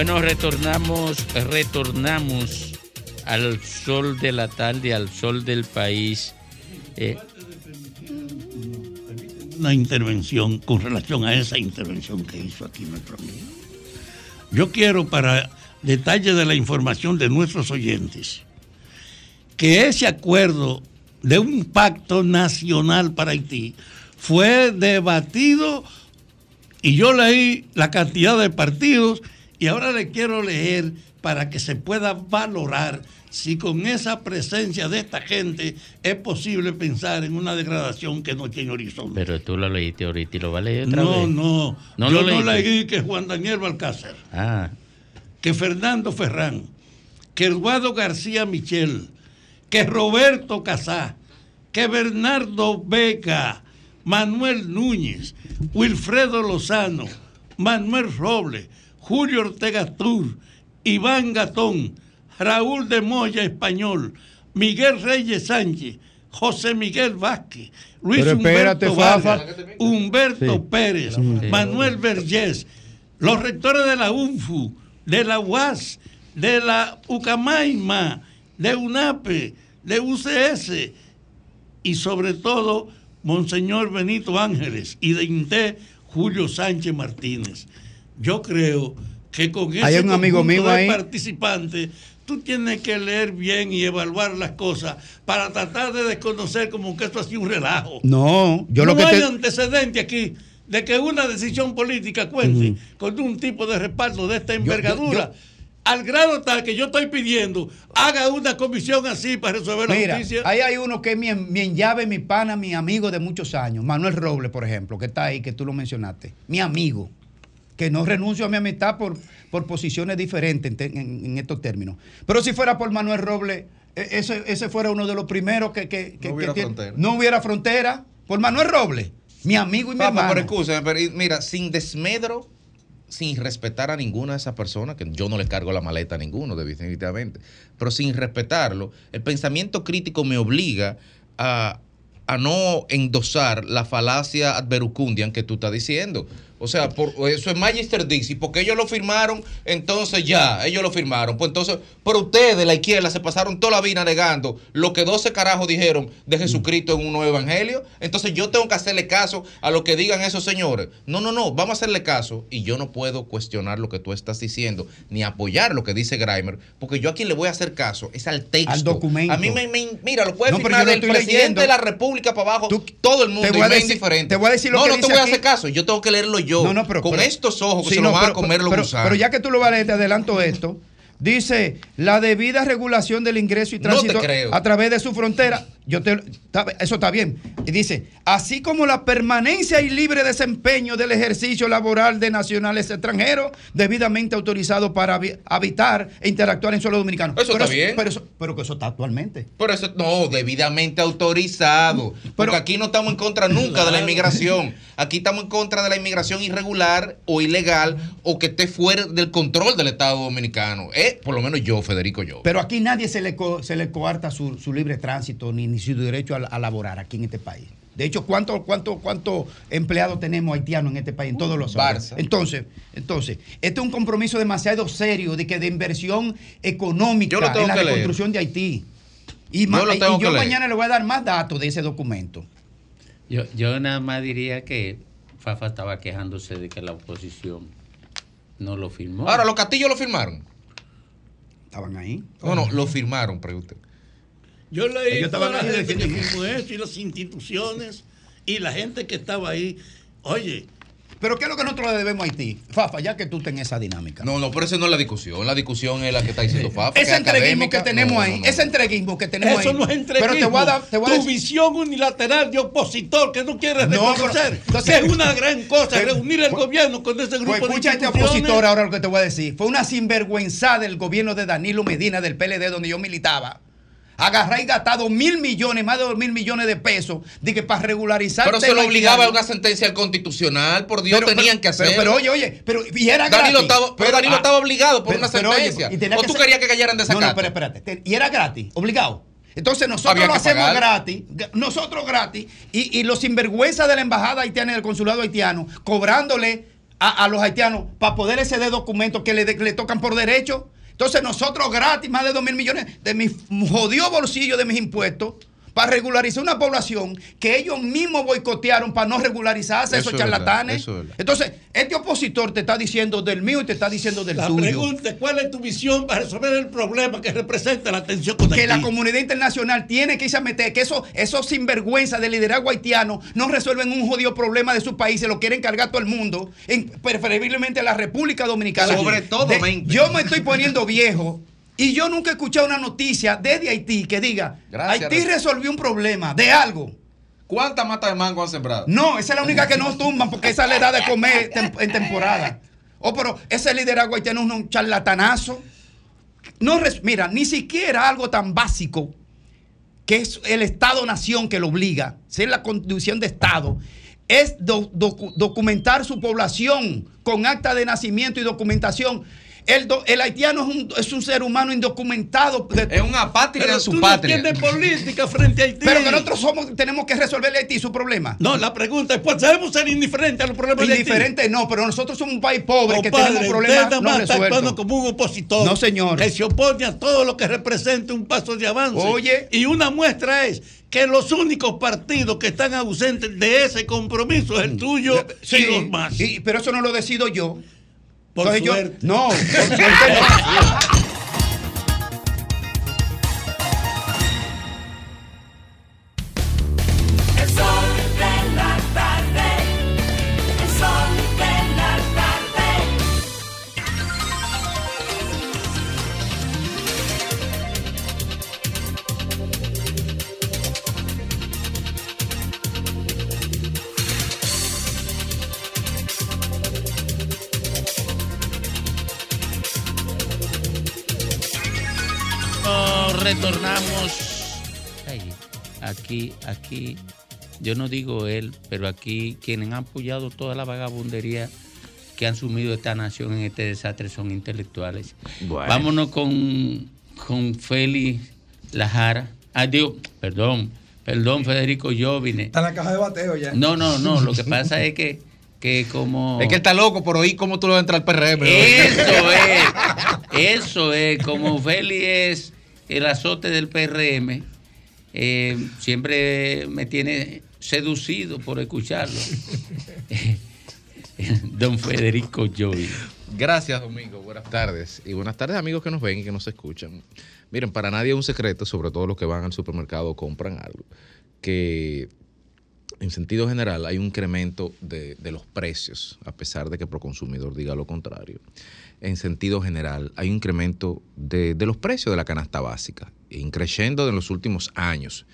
Bueno, retornamos, retornamos al sol de la tarde, al sol del país. Eh, una intervención con relación a esa intervención que hizo aquí nuestro amigo. Yo quiero, para detalle de la información de nuestros oyentes, que ese acuerdo de un pacto nacional para Haití fue debatido y yo leí la cantidad de partidos y ahora le quiero leer para que se pueda valorar si con esa presencia de esta gente es posible pensar en una degradación que no tiene horizonte. pero tú lo leíste ahorita y lo vas a leer otra No, vez. no, No yo lo no leí que Juan Daniel Balcázar, Ah, que Fernando Ferrán, que Eduardo García Michel, que Roberto Casá, que Bernardo Vega, Manuel Núñez, Wilfredo Lozano, Manuel Robles, Julio Ortega Tur, Iván Gatón, Raúl de Moya Español, Miguel Reyes Sánchez, José Miguel Vázquez, Luis Pero espérate, Humberto. Vargas, Humberto Sí. Pérez, Sí. Manuel Vergés, los rectores de la UNFU, de la UAS, de la UCAMAIMA, de UNAPE, de UCS y sobre todo Monseñor Benito Ángeles y de INTE Julio Sánchez Martínez. Yo creo que con ese Hay un amigo mío de ahí. participantes tú tienes que leer bien y evaluar las cosas para tratar de desconocer como que esto ha sido un relajo. No, yo no lo que hay te... antecedente aquí de que una decisión política cuente con un tipo de respaldo de esta envergadura. Al grado tal que yo estoy pidiendo, haga una comisión así para resolver la Mira, justicia. ahí hay uno que es mi, mi llave, mi pana, mi amigo de muchos años, Manuel Robles, por ejemplo, que está ahí, que tú lo mencionaste. Mi amigo, que no renuncio a mi amistad por, por posiciones diferentes en, te- en- en estos términos. Pero si fuera por Manuel Robles, e- ese, ese fuera uno de los primeros que, que- que- No hubiera que- frontera. no hubiera frontera. Por Manuel Robles, mi amigo y mi Papá, hermano. pero escúchame, pero mira, sin desmedro, sin respetar a ninguna de esas personas, que yo no le cargo la maleta a ninguno, definitivamente, pero sin respetarlo, el pensamiento crítico me obliga a, a no endosar la falacia adverucundian que tú estás diciendo. O sea, por, eso es Magister Dixie, porque ellos lo firmaron, entonces ya, ellos lo firmaron. Pues entonces, pero ustedes de la izquierda se pasaron toda la vida negando lo que 12 carajos dijeron de Jesucristo en un nuevo evangelio. Entonces yo tengo que hacerle caso a lo que digan esos señores. No, no, no, vamos a hacerle caso y yo no puedo cuestionar lo que tú estás diciendo, ni apoyar lo que dice Grimer, porque yo a quien le voy a hacer caso es al texto. Al documento. A mí me, me- mira, lo puede No, firmar yo lo el estoy presidente leyendo. de la República para abajo, todo el mundo, te voy a me indiferente. te voy a decir lo no, que no te dice voy a aquí. hacer caso, yo tengo que leerlo yo. No, no, pero- con pero- estos ojos que Sí, se no, lo van a comer los pero- gusanos. Pero ya que tú lo vas a leer, te adelanto esto. Dice, la debida regulación del ingreso y tránsito a través de su frontera. Yo te, eso está bien. Y dice, así como la permanencia y libre desempeño del ejercicio laboral de nacionales extranjeros debidamente autorizados para habi- habitar e interactuar en suelo dominicano. Eso pero está bien. Pero, eso- pero que eso está actualmente. Por eso, no, debidamente autorizado. Porque aquí no estamos en contra nunca de la inmigración. Aquí estamos en contra de la inmigración irregular o ilegal o que esté fuera del control del Estado dominicano. Eh, por lo menos yo, Federico, yo. Pero aquí nadie se le, co- se le coarta su, su libre tránsito ni, ni su derecho a, a laborar aquí en este país. De hecho, ¿cuántos cuánto, cuánto empleados tenemos haitianos en este país? En todos los Barça. Entonces, entonces, este es un compromiso demasiado serio de que de inversión económica Yo lo tengo en la que leer. reconstrucción de Haití. Y, Yo y tengo yo que leer. mañana le voy a dar más datos de ese documento. Yo, yo nada más diría que Fafa estaba quejándose de que la oposición no lo firmó. Ahora, los castillos lo firmaron. Estaban ahí. No, no, lo firmaron, pregunte. Yo leí Ellos toda estaban la ahí gente que defendiendo. firmó eso y las instituciones y la gente que estaba ahí. Oye, Pero ¿qué es lo que nosotros le debemos a Haití? Fafa, ya que tú tenés esa dinámica. No, no, pero esa no es la discusión. La discusión es la que está diciendo Fafa. Ese es entreguismo que tenemos No, ahí, no, no. ese entreguismo que tenemos eso ahí. no es entreguismo. Pero te voy a dar, te voy a tu decir- visión unilateral de opositor que no quieres No, reconocer. pero- entonces- que es una gran cosa Pues- reunir el gobierno con ese grupo Pues escucha de este instituciones. opositor ahora lo que te voy a decir. Fue una sinvergüenza del gobierno de Danilo Medina del PLD donde yo militaba. Agarrar y gastado mil millones, más de dos mil millones de pesos, de que para regularizar. Pero se lo obligaba a una sentencia al constitucional, por Dios, Pero- tenían pero- que hacerlo. Pero, pero oye, oye, pero y era Danilo gratis. estaba- pero Danilo estaba obligado por una oye, sentencia. y tenía ¿O tú ser- querías que cayeran de No, no, desacato? pero espérate. te- Y era gratis, obligado. Entonces nosotros Había lo hacemos pagar. gratis, nosotros gratis, y, y los sinvergüenzas de la embajada haitiana y del consulado haitiano, cobrándole a, a los haitianos para poder exceder documentos que le, le tocan por derecho. Entonces nosotros gratis, más de 2 mil millones de mis jodidos bolsillos de mis impuestos, para regularizar una población que ellos mismos boicotearon para no regularizarse, Eso esos es verdad, charlatanes. eso es. Entonces, este opositor te está diciendo del mío y te está diciendo del La suyo. pregunta es cuál es tu visión para resolver el problema que representa la atención que colectiva. la comunidad internacional tiene que irse a meter, que eso, esos sinvergüenza de liderazgo haitiano no resuelven un jodido problema de su país, se lo quieren cargar todo el mundo, en- preferiblemente la República Dominicana. Sobre todo, De- yo me estoy poniendo viejo y yo nunca he escuchado una noticia desde Haití que diga, Gracias, Haití resolvió un problema de algo. ¿Cuántas matas de mango han sembrado? No, esa es la única que no tumban porque esa le da de comer tem- en temporada. Oh, pero ese liderazgo haitiano es un charlatanazo. No mira, ni siquiera algo tan básico que es el Estado-nación que lo obliga, ser la constitución de Estado, es do- docu- documentar su población con acta de nacimiento y documentación. El, do- el haitiano es un, es un ser humano indocumentado. Es un apátrida de su tú patria. no política frente a Haití. Pero que nosotros somos, tenemos que resolverle a Haití su problema. No, la pregunta es, pues debemos ser indiferentes a los problemas de Haití. Indiferente no, pero nosotros somos un país pobre que Compadre, tenemos problemas no más está actuando como un opositor. No, señor. Que se opone a todo lo que represente un paso de avance. Oye. Y una muestra es que los únicos partidos que están ausentes de ese compromiso es el tuyo Sí, y los más. y- pero eso no lo decido yo. Por Entonces yo- no, por suerte no. aquí, yo no digo él, pero aquí quienes han apoyado toda la vagabundería que han sumido esta nación en este desastre son intelectuales. Bueno. Vámonos con, con Félix Lajara. Ah, digo, perdón, perdón, Federico Jovine. Está en la caja de bateo ya. No, no, no, lo que pasa es que, que como... Es que él está loco por oír cómo tú lo vas a entrar al PRM. Eso es. Eso es. Como Feli es el azote del PRM, eh, siempre me tiene seducido por escucharlo. Don Federico Joy. Gracias, Domingo. Buenas tardes. Y buenas tardes, amigos que nos ven y que nos escuchan. Miren, para nadie es un secreto, sobre todo los que van al supermercado o compran algo, que en sentido general hay un incremento de, los precios, a pesar de que Proconsumidor diga lo contrario. En sentido general, hay un incremento de, de los precios de la canasta básica, increciendo en los últimos años,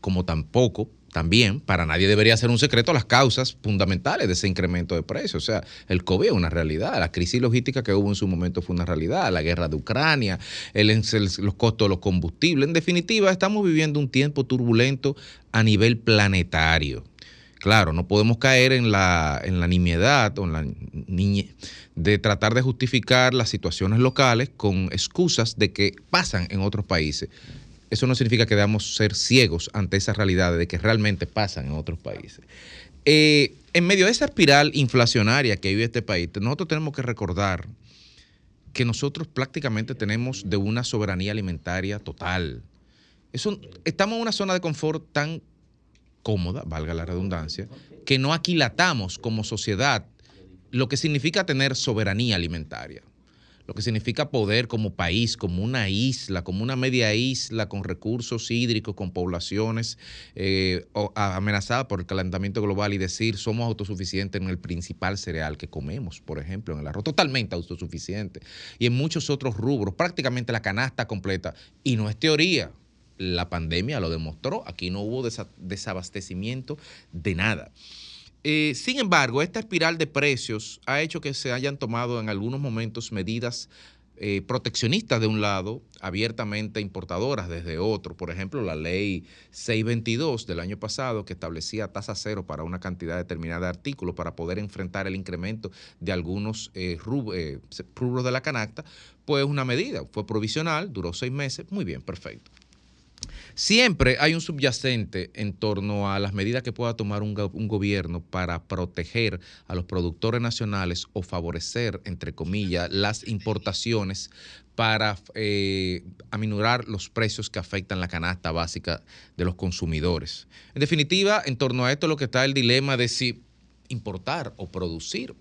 como tampoco, también, para nadie debería ser un secreto las causas fundamentales de ese incremento de precios. O sea, el COVID es una realidad, la crisis logística que hubo en su momento fue una realidad, la guerra de Ucrania, los costos de los combustibles. En definitiva, estamos viviendo un tiempo turbulento a nivel planetario. Claro, no podemos caer en la, en la nimiedad o en la niñe de tratar de justificar las situaciones locales con excusas de que pasan en otros países. Eso no significa que debamos ser ciegos ante esas realidades de que realmente pasan en otros países. Eh, en medio de esa espiral inflacionaria que vive este país, nosotros tenemos que recordar que nosotros prácticamente tenemos de una soberanía alimentaria total. Estamos en una zona de confort tan cómoda, valga la redundancia, que no aquilatamos como sociedad lo que significa tener soberanía alimentaria, lo que significa poder como país, como una isla, como una media isla con recursos hídricos, con poblaciones eh, amenazadas por el calentamiento global y decir somos autosuficientes en el principal cereal que comemos, por ejemplo, en el arroz, totalmente autosuficiente. Y en muchos otros rubros, prácticamente la canasta completa. Y no es teoría, la pandemia lo demostró, aquí no hubo desa- desabastecimiento de nada. Eh, sin embargo, esta espiral de precios ha hecho que se hayan tomado en algunos momentos medidas eh, proteccionistas de un lado, abiertamente importadoras desde otro. Por ejemplo, la ley 622 del año pasado que establecía tasa cero para una cantidad determinada de artículos para poder enfrentar el incremento de algunos eh, eh, rubros de la canasta, pues una medida, fue provisional, duró seis meses, muy bien, perfecto. Siempre hay un subyacente en torno a las medidas que pueda tomar un, go- un gobierno para proteger a los productores nacionales o favorecer, entre comillas, las importaciones para eh, aminorar los precios que afectan la canasta básica de los consumidores. En definitiva, en torno a esto lo que está el dilema de si importar o producir.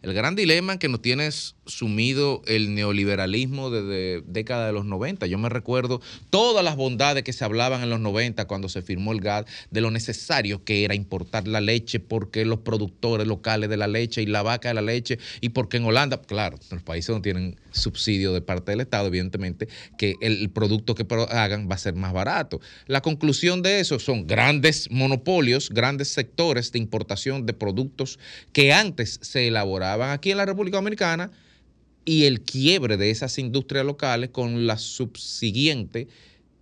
El gran dilema que nos tiene sumido el neoliberalismo desde década de los 90. Yo me recuerdo todas las bondades que se hablaban en los 90 cuando se firmó el GATT, de lo necesario que era importar la leche porque los productores locales de la leche y la vaca de la leche y porque en Holanda, claro, los países no tienen subsidio de parte del Estado, evidentemente, que el producto que hagan va a ser más barato. La conclusión de eso son grandes monopolios, grandes sectores de importación de productos que antes se elaboraban aquí en la República Dominicana y el quiebre de esas industrias locales con la subsiguiente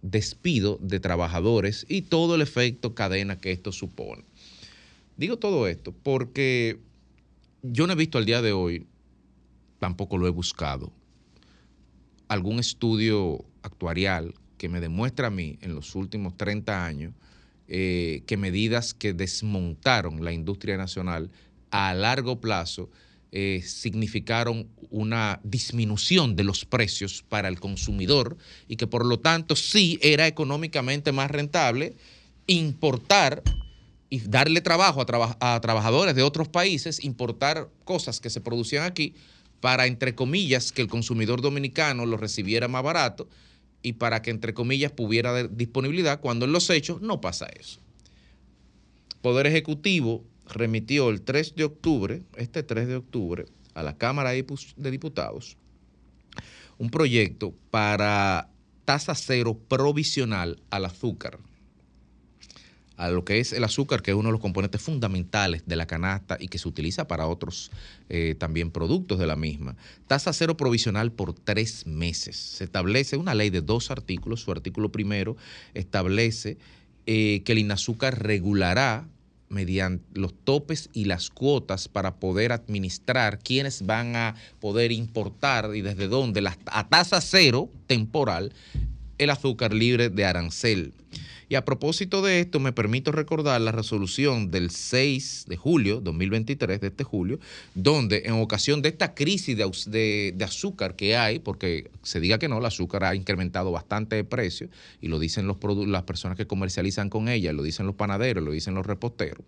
despido de trabajadores y todo el efecto cadena que esto supone. Digo todo esto porque yo no he visto al día de hoy, tampoco lo he buscado, algún estudio actuarial que me demuestra a mí en los últimos 30 años eh, que medidas que desmontaron la industria nacional a largo plazo eh, significaron una disminución de los precios para el consumidor y que por lo tanto sí era económicamente más rentable importar y darle trabajo a, a trabajadores de otros países, importar cosas que se producían aquí para, entre comillas, que el consumidor dominicano lo recibiera más barato y para que, entre comillas, pudiera disponibilidad, cuando en los hechos no pasa eso. Poder Ejecutivo remitió el 3 de octubre, este 3 de octubre, a la Cámara de Dipu- de Diputados, un proyecto para tasa cero provisional al azúcar a lo que es el azúcar, que es uno de los componentes fundamentales de la canasta y que se utiliza para otros eh, también productos de la misma. Tasa cero provisional por tres meses. Se establece una ley de dos artículos. Su artículo primero establece eh, que el INAZúcar regulará mediante los topes y las cuotas para poder administrar quiénes van a poder importar y desde dónde a tasa cero temporal el azúcar libre de arancel. Y a propósito de esto, me permito recordar la resolución del 6 de julio, 2023, de este julio, donde en ocasión de esta crisis de, azúcar que hay, porque se diga que no, el azúcar ha incrementado bastante de precio, y lo dicen los las personas que comercializan con ella, lo dicen los panaderos, lo dicen los reposteros,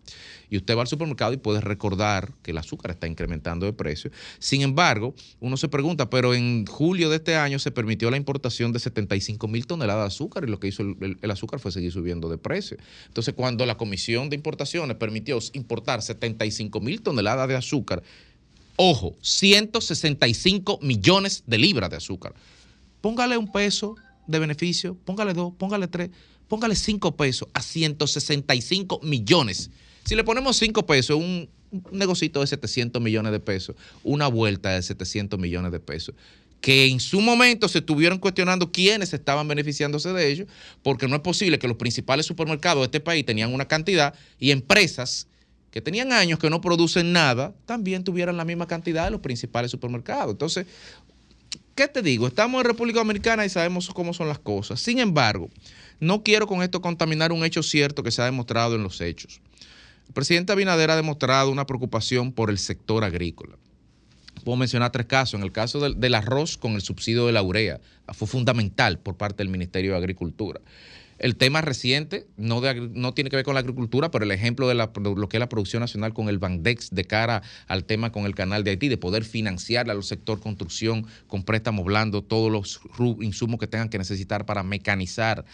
y usted va al supermercado y puede recordar que el azúcar está incrementando de precio. Sin embargo, uno se pregunta, pero en julio de este año se permitió la importación de 75 mil toneladas de azúcar y lo que hizo el- el azúcar fue seguir subiendo de precio. Entonces, cuando la Comisión de Importaciones permitió importar 75 mil toneladas de azúcar, ojo, 165 millones de libras de azúcar. Póngale un peso de beneficio, póngale dos, póngale tres, póngale cinco pesos a 165 millones. Si le ponemos cinco pesos, un, un negocito de 700 millones de pesos, una vuelta de 700 millones de pesos, que en su momento se estuvieron cuestionando quiénes estaban beneficiándose de ello, porque no es posible que los principales supermercados de este país tenían una cantidad y empresas que tenían años que no producen nada, también tuvieran la misma cantidad de los principales supermercados. Entonces, ¿qué te digo? Estamos en República Dominicana y sabemos cómo son las cosas. Sin embargo, no quiero con esto contaminar un hecho cierto que se ha demostrado en los hechos. El presidente Abinader ha demostrado una preocupación por el sector agrícola. Puedo mencionar tres casos. En el caso del, arroz con el subsidio de la urea, fue fundamental por parte del Ministerio de Agricultura. El tema reciente no, tiene que ver con la agricultura, pero el ejemplo de lo que es la producción nacional con el Bandex de cara al tema con el canal de Haití, de poder financiar al sector construcción con préstamos blandos, todos los insumos que tengan que necesitar para mecanizar.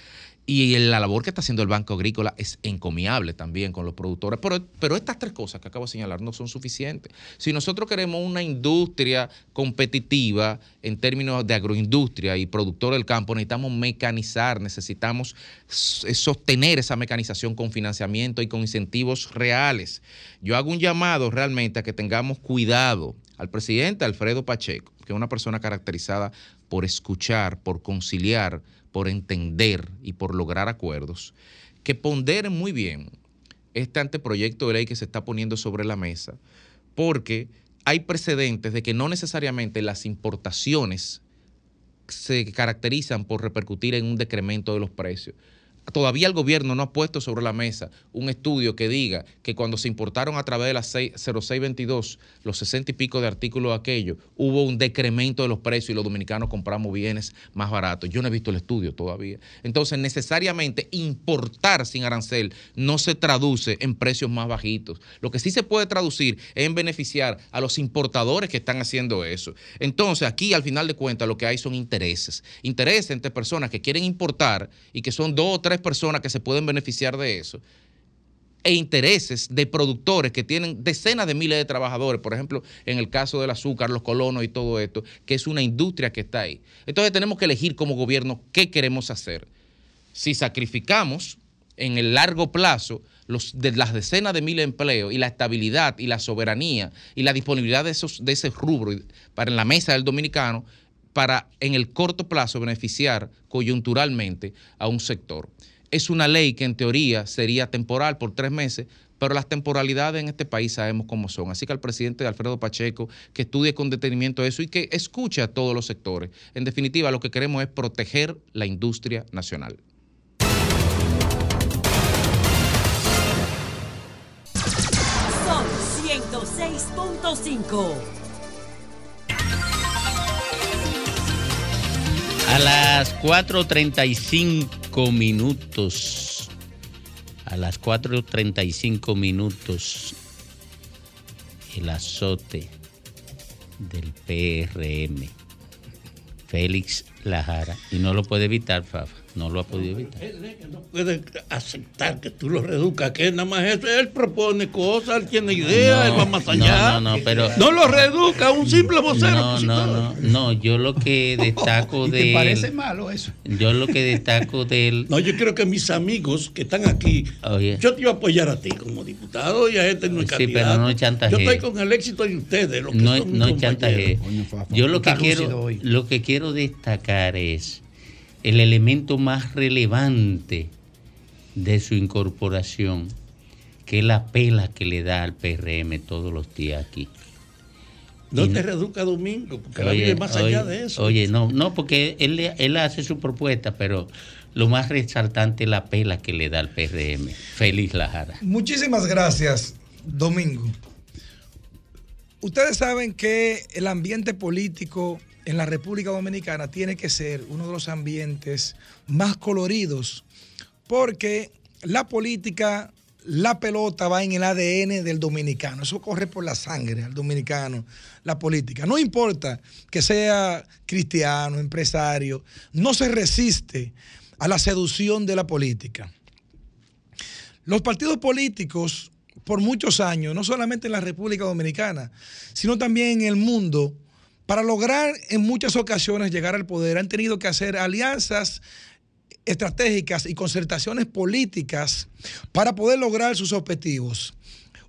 Y la labor que está haciendo el Banco Agrícola es encomiable también con los productores. Pero, estas tres cosas que acabo de señalar no son suficientes. Si nosotros queremos una industria competitiva en términos de agroindustria y productor del campo, necesitamos mecanizar, necesitamos s- sostener esa mecanización con financiamiento y con incentivos reales. Yo hago un llamado realmente a que tengamos cuidado al presidente Alfredo Pacheco, que es una persona caracterizada por escuchar, por conciliar, por entender y por lograr acuerdos, que ponderen muy bien este anteproyecto de ley que se está poniendo sobre la mesa, porque hay precedentes de que no necesariamente las importaciones se caracterizan por repercutir en un decremento de los precios. Todavía el gobierno no ha puesto sobre la mesa un estudio que diga que cuando se importaron a través de la 6 0622 los 60 y pico de artículos de aquello, hubo un decremento de los precios y los dominicanos compramos bienes más baratos. Yo no he visto el estudio todavía. Entonces, necesariamente importar sin arancel no se traduce en precios más bajitos. Lo que sí se puede traducir es en beneficiar a los importadores que están haciendo eso. Entonces, aquí al final de cuentas lo que hay son intereses. Intereses entre personas que quieren importar y que son dos o tres personas que se pueden beneficiar de eso e intereses de productores que tienen decenas de miles de trabajadores, por ejemplo, en el caso del azúcar, los colonos y todo esto, que es una industria que está ahí. Entonces tenemos que elegir como gobierno qué queremos hacer. Si sacrificamos en el largo plazo los, de las decenas de miles de empleos y la estabilidad y la soberanía y la disponibilidad de, esos, de ese rubro para la mesa del dominicano, para en el corto plazo beneficiar coyunturalmente a un sector. Es una ley que en teoría sería temporal por tres meses, pero las temporalidades en este país sabemos cómo son. Así que al presidente Alfredo Pacheco que estudie con detenimiento eso y que escuche a todos los sectores. En definitiva, lo que queremos es proteger la industria nacional. Son 106.5. A las 4.35 minutos, a las 4.35 minutos, el azote del PRM, Félix Lajara, y no lo puede evitar, Fafa, no lo ha podido evitar. no puede aceptar que tú lo reduzcas, que nada más eso. Él propone cosas, él tiene ideas, No, él va más allá. No, no, no, pero. No lo reduzca a un simple vocero. No, no, no, no, yo lo que destaco ¿Y de te él- parece malo eso? Yo lo que destaco de él. No, yo creo que mis amigos que están aquí, yo te iba a apoyar a ti como diputado y a este no es Sí, candidato. pero no es chantaje. Yo estoy con el éxito de ustedes, los que no, son no chantaje. Yo lo que quiero, hoy. lo que quiero destacar es el elemento más relevante de su incorporación, que es la pela que le da al PRM todos los días aquí. No Y te reduzca Domingo, porque la vida es más allá de eso. Oye, no, no, porque él, le- él hace su propuesta, pero lo más resaltante es la pela que le da al PRM. Feliz Lajara. Muchísimas gracias, Domingo. Ustedes saben que el ambiente político en la República Dominicana tiene que ser uno de los ambientes más coloridos, porque la política, la pelota va en el ADN del dominicano, eso corre por la sangre al dominicano, la política. No importa que sea cristiano, empresario, no se resiste a la seducción de la política. Los partidos políticos, por muchos años, no solamente en la República Dominicana, sino también en el mundo, para lograr en muchas ocasiones llegar al poder, han tenido que hacer alianzas estratégicas y concertaciones políticas para poder lograr sus objetivos.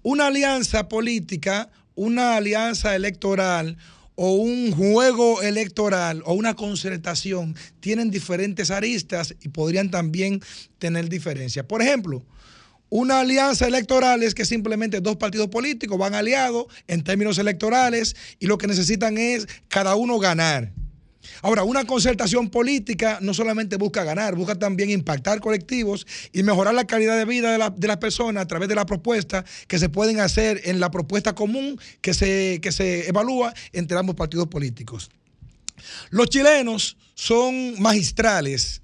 Una alianza política, una alianza electoral o un juego electoral o una concertación tienen diferentes aristas y podrían también tener diferencias. Por ejemplo, una alianza electoral es que simplemente dos partidos políticos van aliados en términos electorales y lo que necesitan es cada uno ganar. Ahora, una concertación política no solamente busca ganar, busca también impactar colectivos y mejorar la calidad de vida de, la- las personas a través de las propuestas que se pueden hacer en la propuesta común que se, que se evalúa entre ambos partidos políticos. Los chilenos son magistrales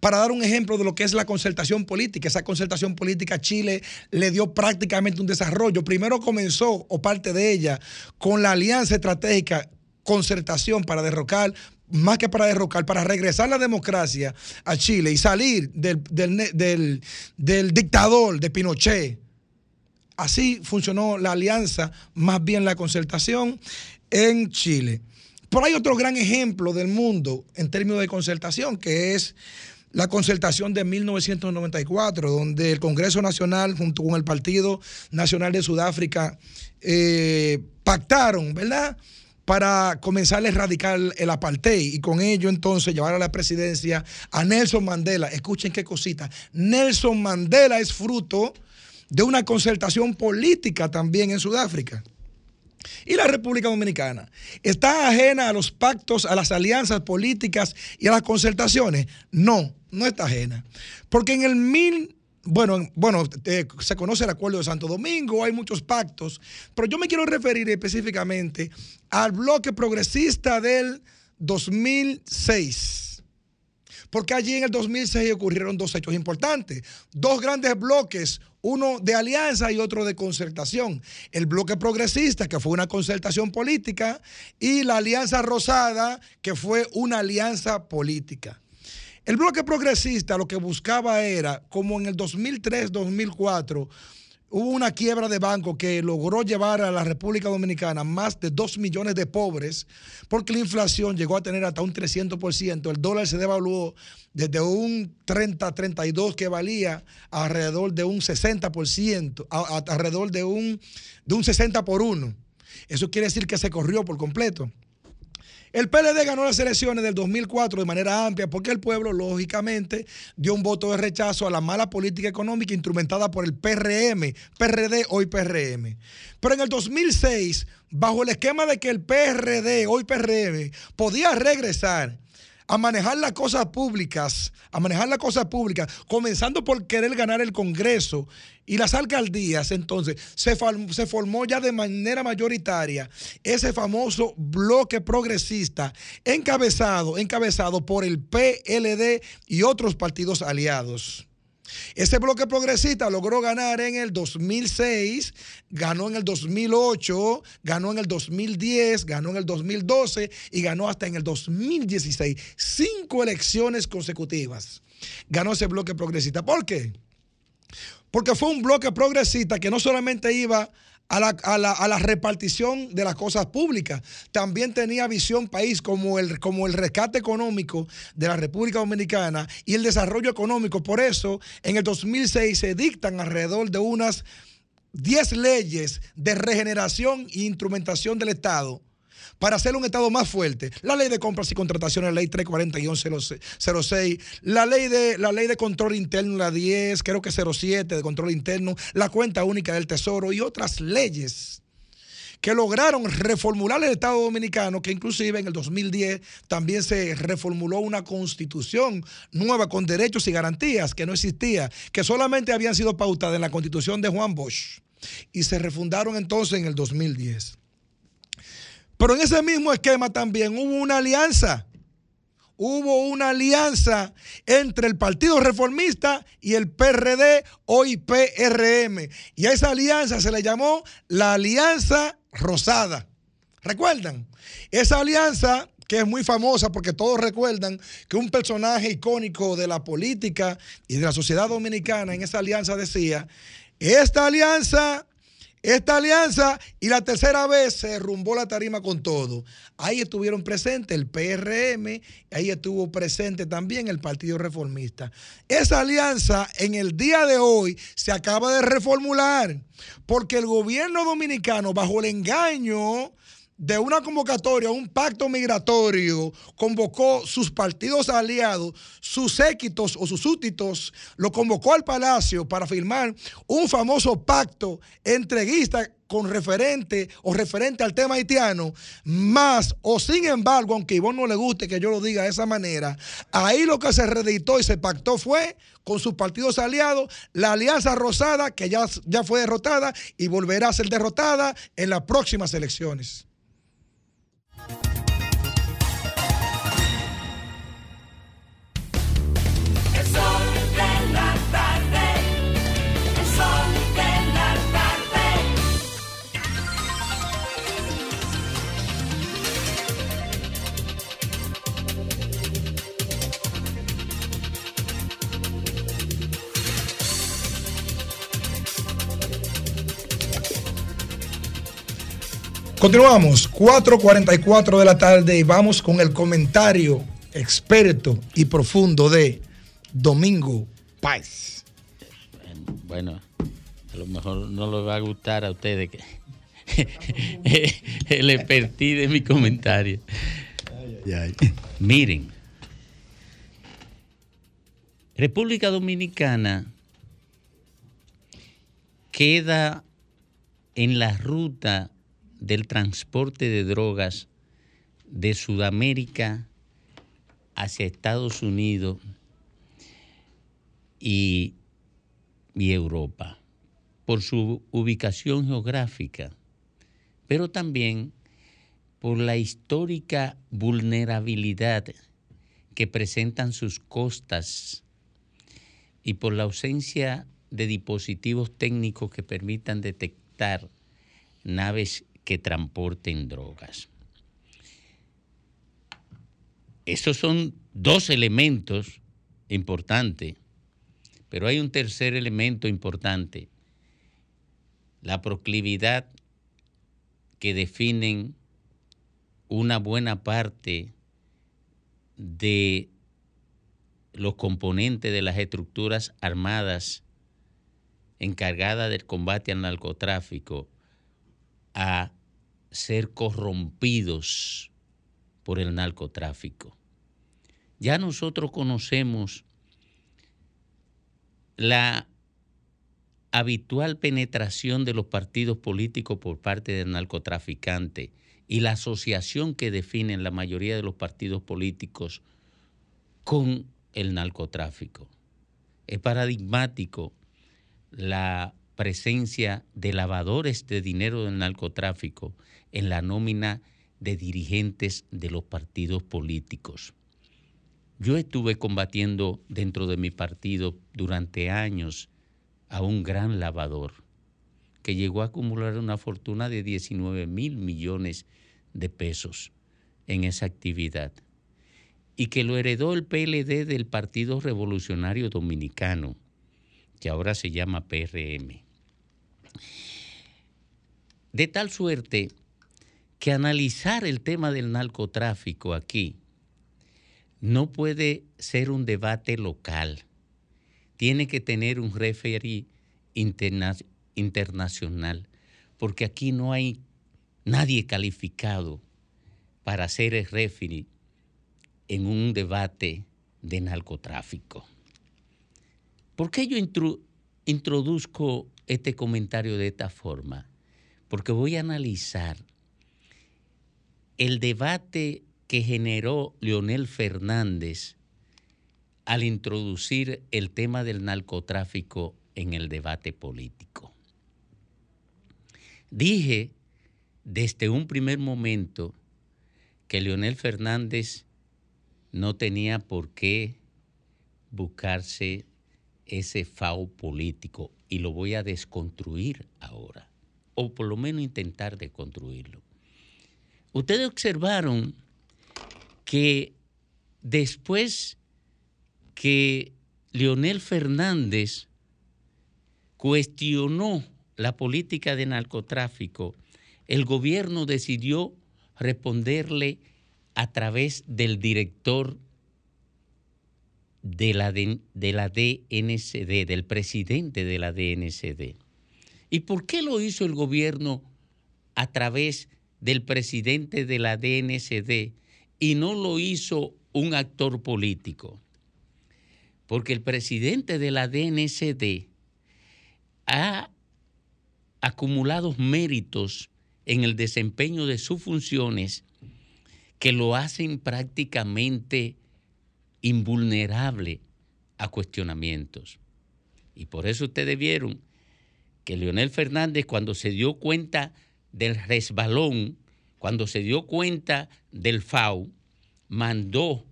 para dar un ejemplo de lo que es la concertación política. Esa concertación política Chile le dio prácticamente un desarrollo. Primero comenzó, o parte de ella, con la alianza estratégica concertación para derrocar, más que para derrocar, para regresar la democracia a Chile y salir del, del- del dictador de Pinochet. Así funcionó la alianza, más bien la concertación en Chile. Pero hay otro gran ejemplo del mundo en términos de concertación, que es la concertación de 1994, donde el Congreso Nacional junto con el Partido Nacional de Sudáfrica eh, pactaron, ¿verdad? Para comenzar a erradicar el apartheid y con ello entonces llevar a la presidencia a Nelson Mandela. Escuchen qué cosita. Nelson Mandela es fruto de una concertación política también en Sudáfrica. Y la República Dominicana está ajena a los pactos, a las alianzas políticas y a las concertaciones. No, no está ajena. Porque en el mil, bueno, en- bueno eh, se conoce el acuerdo de Santo Domingo, hay muchos pactos, pero yo me quiero referir específicamente al bloque progresista del 2006. Porque allí en el 2006 ocurrieron dos hechos importantes, dos grandes bloques, uno de alianza y otro de concertación. El bloque progresista, que fue una concertación política, y la alianza rosada, que fue una alianza política. El bloque progresista lo que buscaba era, como en el 2003-2004, hubo una quiebra de banco que logró llevar a la República Dominicana más de 2 millones de pobres, porque la inflación llegó a tener hasta un 300%, el dólar se devaluó desde un 30-32 que valía alrededor de un 60%, a- a- alrededor de un, de un 60 por 1. Eso quiere decir que se corrió por completo. El PLD ganó las elecciones del 2004 de manera amplia porque el pueblo, lógicamente, dio un voto de rechazo a la mala política económica instrumentada por el PRM, PRD, hoy PRM. Pero en el 2006, bajo el esquema de que el PRD, hoy PRM, podía regresar a manejar las cosas públicas, a manejar las cosas públicas, comenzando por querer ganar el Congreso y las alcaldías, entonces se, formó ya de manera mayoritaria ese famoso bloque progresista encabezado, encabezado por el PLD y otros partidos aliados. Ese bloque progresista logró ganar en el 2006, ganó en el 2008, ganó en el 2010, ganó en el 2012 y ganó hasta en el 2016. Cinco elecciones consecutivas ganó ese bloque progresista. ¿Por qué? Porque fue un bloque progresista que no solamente iba a la, a la- a la repartición de las cosas públicas, también tenía visión país como el, como el rescate económico de la República Dominicana y el desarrollo económico. Por eso, en el 2006 se dictan alrededor de unas 10 leyes de regeneración e instrumentación del Estado para hacer un Estado más fuerte. La ley de compras y contrataciones, la ley 340-06, la ley de la ley de control interno, la 10, creo que 07 de control interno, la cuenta única del Tesoro y otras leyes que lograron reformular el Estado Dominicano, que inclusive en el 2010 también se reformuló una constitución nueva con derechos y garantías que no existía, que solamente habían sido pautadas en la constitución de Juan Bosch y se refundaron entonces en el 2010. Pero en ese mismo esquema también hubo una alianza. Hubo una alianza entre el Partido Reformista y el PRD, hoy PRM. Y a esa alianza se le llamó la Alianza Rosada. ¿Recuerdan? Esa alianza que es muy famosa porque todos recuerdan que un personaje icónico de la política y de la sociedad dominicana en esa alianza decía, esta alianza esta alianza y la tercera vez se derrumbó la tarima con todo. Ahí estuvieron presentes el PRM, ahí estuvo presente también el Partido Reformista. Esa alianza en el día de hoy se acaba de reformular porque el gobierno dominicano, bajo el engaño de una convocatoria, un pacto migratorio, convocó sus partidos aliados, sus séquitos o sus súbditos, lo convocó al palacio para firmar un famoso pacto entreguista con referente o referente al tema haitiano, más o sin embargo, aunque a Ivonne no le guste que yo lo diga de esa manera, ahí lo que se reeditó y se pactó fue con sus partidos aliados, la Alianza Rosada, que ya, ya fue derrotada y volverá a ser derrotada en las próximas elecciones. Continuamos, 4.44 de la tarde y vamos con el comentario experto y profundo de Domingo Páez. Bueno, a lo mejor no les va a gustar a ustedes que el expertise de mi comentario. Miren, República Dominicana queda en la ruta del transporte de drogas de Sudamérica hacia Estados Unidos y, y Europa, por su ubicación geográfica, pero también por la histórica vulnerabilidad que presentan sus costas y por la ausencia de dispositivos técnicos que permitan detectar naves que transporten drogas. Esos son dos elementos importantes, pero hay un tercer elemento importante, la proclividad que definen una buena parte de los componentes de las estructuras armadas encargadas del combate al narcotráfico a ser corrompidos por el narcotráfico. Ya nosotros conocemos la habitual penetración de los partidos políticos por parte del narcotraficante y la asociación que definen la mayoría de los partidos políticos con el narcotráfico. Es paradigmático la presencia de lavadores de dinero del narcotráfico en la nómina de dirigentes de los partidos políticos. Yo estuve combatiendo dentro de mi partido durante años a un gran lavador que llegó a acumular una fortuna de 19 mil millones de pesos en esa actividad y que lo heredó el PLD del Partido Revolucionario Dominicano, que ahora se llama PRM. De tal suerte que analizar el tema del narcotráfico aquí no puede ser un debate local. Tiene que tener un referee interna internacional, porque aquí no hay nadie calificado para ser el referee en un debate de narcotráfico. ¿Por qué yo introduzco este comentario de esta forma? Porque voy a analizar el debate que generó Leonel Fernández al introducir el tema del narcotráfico en el debate político. Dije desde un primer momento que Leonel Fernández no tenía por qué buscarse ese FAO político y lo voy a desconstruir ahora, o por lo menos intentar desconstruirlo. Ustedes observaron que después que Leonel Fernández cuestionó la política de narcotráfico, el gobierno decidió responderle a través del director de la, de, DNCD, del presidente de la DNCD. ¿Y por qué lo hizo el gobierno a través del presidente de la DNCD y no lo hizo un actor político? Porque el presidente de la DNCD ha acumulado méritos en el desempeño de sus funciones que lo hacen prácticamente invulnerable a cuestionamientos. Y por eso ustedes vieron que Leonel Fernández cuando se dio cuenta del resbalón, cuando se dio cuenta del FAU, mandó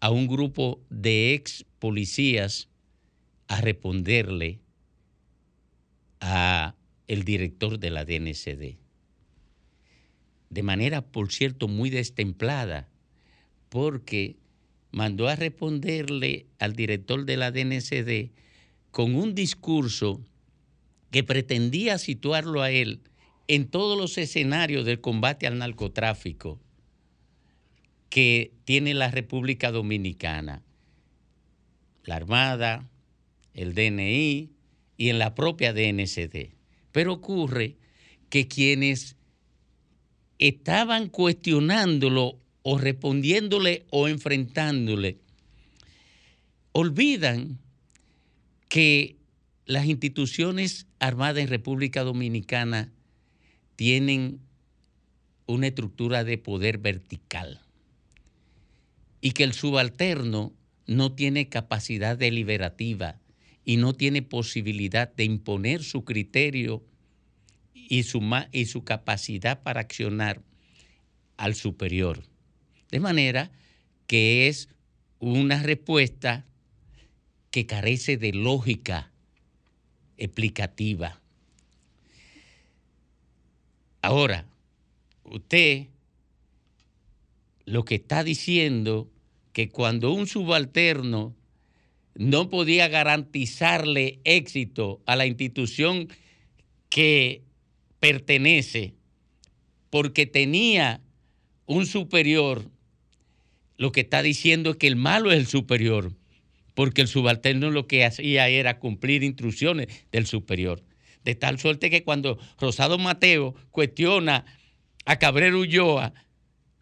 a un grupo de ex policías a responderle a el director de la DNCD. De manera, por cierto, muy destemplada, porque mandó a responderle al director de la DNCD con un discurso que pretendía situarlo a él en todos los escenarios del combate al narcotráfico que tiene la República Dominicana, la Armada, el DNI y en la propia DNCD. Pero ocurre que quienes estaban cuestionándolo o respondiéndole o enfrentándole, olvidan que las instituciones armadas en República Dominicana tienen una estructura de poder vertical y que el subalterno no tiene capacidad deliberativa y no tiene posibilidad de imponer su criterio y su, y su capacidad para accionar al superior. De manera que es una respuesta que carece de lógica explicativa. Ahora, usted lo que está diciendo que cuando un subalterno no podía garantizarle éxito a la institución que pertenece porque tenía un superior, lo que está diciendo es que el malo es el superior, porque el subalterno lo que hacía era cumplir instrucciones del superior. De tal suerte que cuando Rosado Mateo cuestiona a Cabrero Ulloa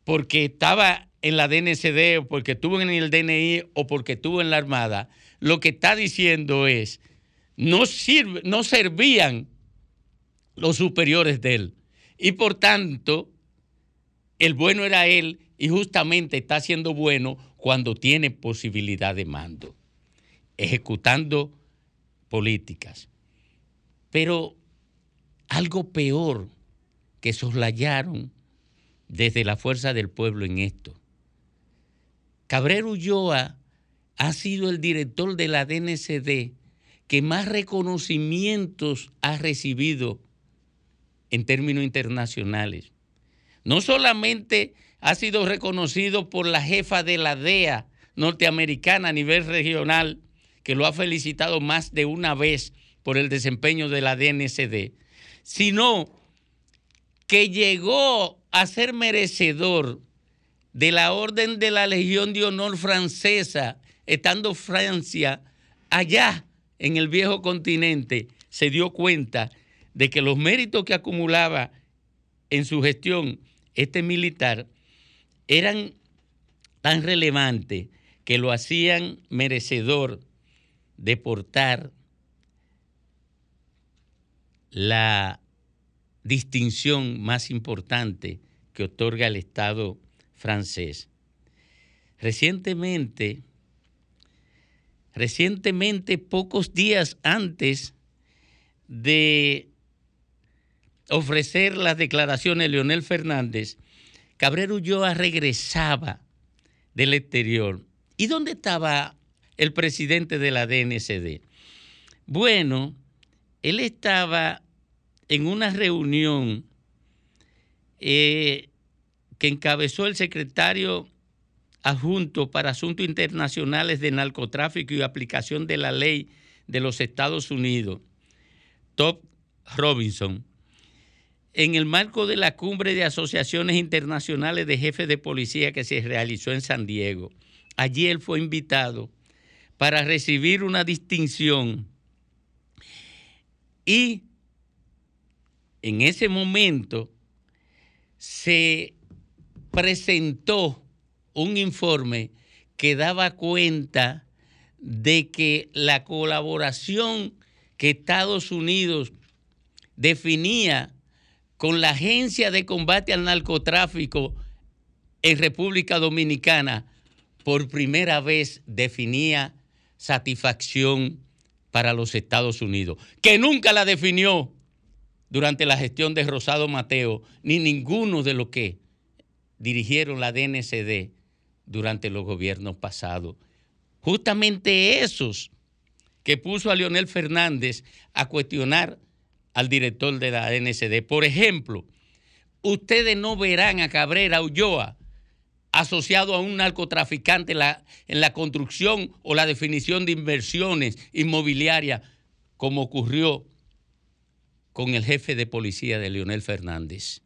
porque estaba en la DNCD o porque estuvo en el DNI o porque estuvo en la Armada, lo que está diciendo es, no, sirve, no servían los superiores de él. Y por tanto, el bueno era él y justamente está siendo bueno cuando tiene posibilidad de mando, ejecutando políticas. Pero algo peor que soslayaron desde la fuerza del pueblo en esto. Cabrero Ulloa ha sido el director de la DNCD que más reconocimientos ha recibido en términos internacionales. No solamente ha sido reconocido por la jefa de la DEA norteamericana a nivel regional, que lo ha felicitado más de una vez por el desempeño de la DNCD, sino que llegó a ser merecedor de la Orden de la Legión de Honor francesa, estando Francia allá en el viejo continente, se dio cuenta de que los méritos que acumulaba en su gestión este militar eran tan relevantes que lo hacían merecedor de portar la distinción más importante que otorga el Estado francés. Recientemente, recientemente, pocos días antes de ofrecer las declaraciones de Leonel Fernández, Cabrero Ulloa regresaba del exterior. ¿Y dónde estaba el presidente de la DNCD? Bueno, él estaba en una reunión eh, que encabezó el secretario adjunto para Asuntos Internacionales de Narcotráfico y Aplicación de la Ley de los Estados Unidos, Top Robinson, en el marco de la cumbre de asociaciones internacionales de jefes de policía que se realizó en San Diego. Allí él fue invitado para recibir una distinción y en ese momento se presentó un informe que daba cuenta de que la colaboración que Estados Unidos definía con la Agencia de Combate al Narcotráfico en República Dominicana, por primera vez definía satisfacción para los Estados Unidos, que nunca la definió durante la gestión de Rosado Mateo, ni ninguno de los que dirigieron la DNCD durante los gobiernos pasados. Justamente esos que puso a Leonel Fernández a cuestionar al director de la DNCD. Por ejemplo, ustedes no verán a Cabrera Ulloa asociado a un narcotraficante en la, en la construcción o la definición de inversiones inmobiliarias, como ocurrió con el jefe de policía de Leonel Fernández.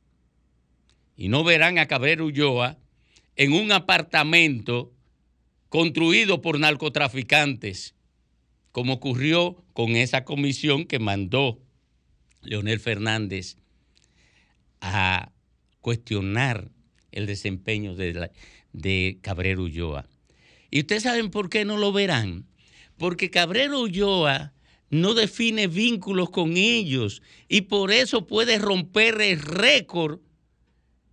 Y no verán a Cabrera Ulloa en un apartamento construido por narcotraficantes, como ocurrió con esa comisión que mandó Leonel Fernández a cuestionar el desempeño de, de Cabrero Ulloa. ¿Y ustedes saben por qué no lo verán? Porque Cabrero Ulloa no define vínculos con ellos y por eso puede romper el récord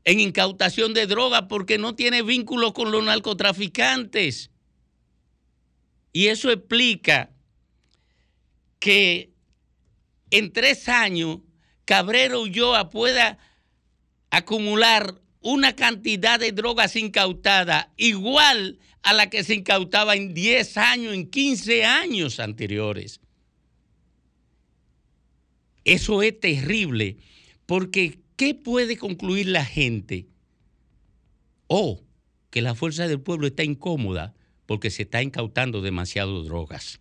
en incautación de droga porque no tiene vínculos con los narcotraficantes. Y eso explica que en tres años Cabrero Ulloa pueda acumular una cantidad de drogas incautadas igual a la que se incautaba en 10 años, en 15 años anteriores. Eso es terrible, porque ¿qué puede concluir la gente? O que la fuerza del pueblo está incómoda porque se está incautando demasiado drogas.